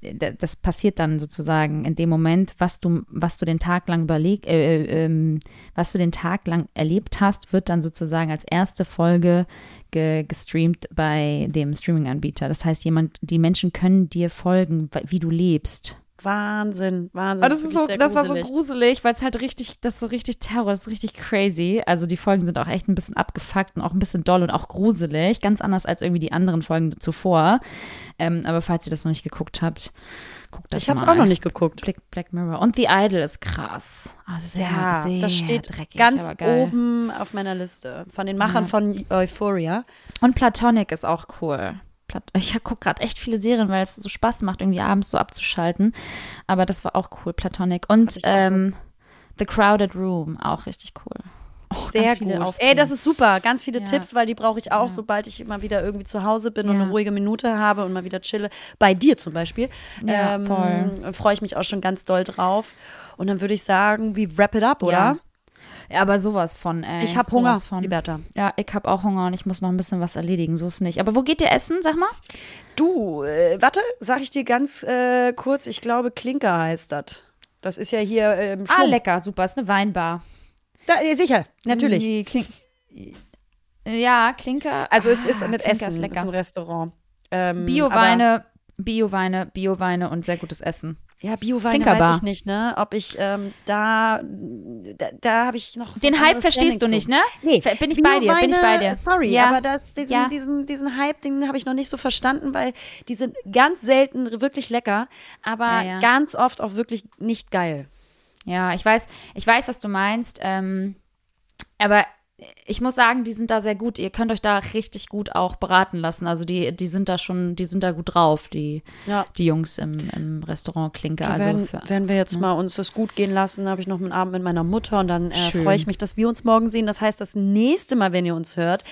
das passiert dann sozusagen in dem Moment, was du, was du den Tag lang überleg, äh, äh, ähm, was du den Tag lang erlebt hast, wird dann sozusagen als erste Folge ge gestreamt bei dem Streaming-Anbieter. Das heißt, jemand, die Menschen können dir folgen, wie du lebst. Wahnsinn, Wahnsinn. Aber das, ist so, das war so gruselig. weil es halt richtig, das ist so richtig Terror, das ist richtig crazy. Also die Folgen sind auch echt ein bisschen abgefuckt und auch ein bisschen doll und auch gruselig. Ganz anders als irgendwie die anderen Folgen zuvor. Ähm, aber falls ihr das noch nicht geguckt habt, guckt das Ich habe es mal. auch noch nicht geguckt. Black, Black Mirror. Und The Idol ist krass. Also sehr, Ja, sehr das steht dreckig, ganz oben auf meiner Liste von den Machern von Euphoria. Und Platonic ist auch cool. Plat *laughs* ich gucke gerade echt viele Serien, weil es so Spaß macht, irgendwie abends so abzuschalten. Aber das war auch cool, Platonic. Und ähm, The Crowded Room, auch richtig cool. Oh, Sehr gut. Aufzählungen. Ey, das ist super. Ganz viele Ja. Tipps, weil die brauche ich auch, sobald ich immer wieder irgendwie zu Hause bin und Ja. eine ruhige Minute habe und mal wieder chille. Bei dir zum Beispiel. Ja, ähm. Freue ich mich auch schon ganz doll drauf. Und dann würde ich sagen, wie wrap it up, oder? Aber sowas von, ey. Ich habe Hunger, von. Liberta. Ja, ich habe auch Hunger und ich muss noch ein bisschen was erledigen, so ist nicht. Aber wo geht ihr essen, sag mal? Du, äh, warte, sag ich dir ganz äh, kurz. Ich glaube, Klinker heißt das. Das ist ja hier ähm, Ah, Schlumm. lecker, super, ist eine Weinbar. Da, äh, sicher, natürlich. Die Klink ja, Klinker. Also es ist Ah, mit Klinker Essen, ist ist lecker. ein Restaurant. Ähm, Bio-Weine, Bio-Weine und sehr gutes Essen. Ja, Bio-Weine weiß ich nicht, ne? Ob ich ähm, da, da, da habe ich noch so Den Hype verstehst du nicht, ne? Nee, bin ich bei dir, bin ich bei dir. Sorry, Ja. aber das, diesen, Ja. diesen, diesen Hype, den habe ich noch nicht so verstanden, weil die sind ganz selten wirklich lecker, aber Ja, ja. ganz oft auch wirklich nicht geil. Ja, ich weiß, ich weiß, was du meinst. Ähm, aber ich muss sagen, die sind da sehr gut. Ihr könnt euch da richtig gut auch beraten lassen. Also die, die sind da schon, die sind da gut drauf, die, Ja. die Jungs im, im Restaurant Klinke. Also werden, für, werden wir jetzt mal uns das gut gehen lassen, habe ich noch einen Abend mit meiner Mutter und dann äh, freue ich mich, dass wir uns morgen sehen. Das heißt, das nächste Mal, wenn ihr uns hört,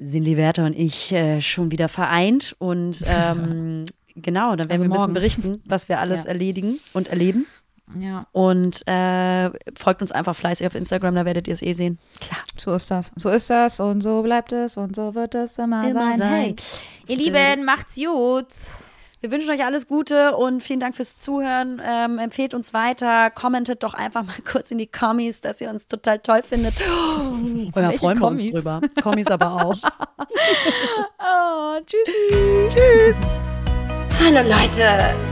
sind Liberta und ich äh, schon wieder vereint und *laughs* ähm, genau, dann werden Also wir ein bisschen berichten, was wir *laughs* alles Ja. erledigen und erleben. Ja, Und äh, folgt uns einfach fleißig auf Instagram, da werdet ihr es eh sehen. Klar. so ist das. So ist das und so bleibt es und so wird es immer, Immer sein. sein. Hey, ihr Lieben, macht's gut. Wir wünschen euch alles Gute und vielen Dank fürs Zuhören. Ähm, empfehlt uns weiter, commentet doch einfach mal *laughs* kurz in die Kommis, dass ihr uns total toll findet. Und da Welche freuen wir uns Kommis? drüber. Kommis aber auch. *laughs* Oh, tschüssi. Tschüss. Hallo Leute.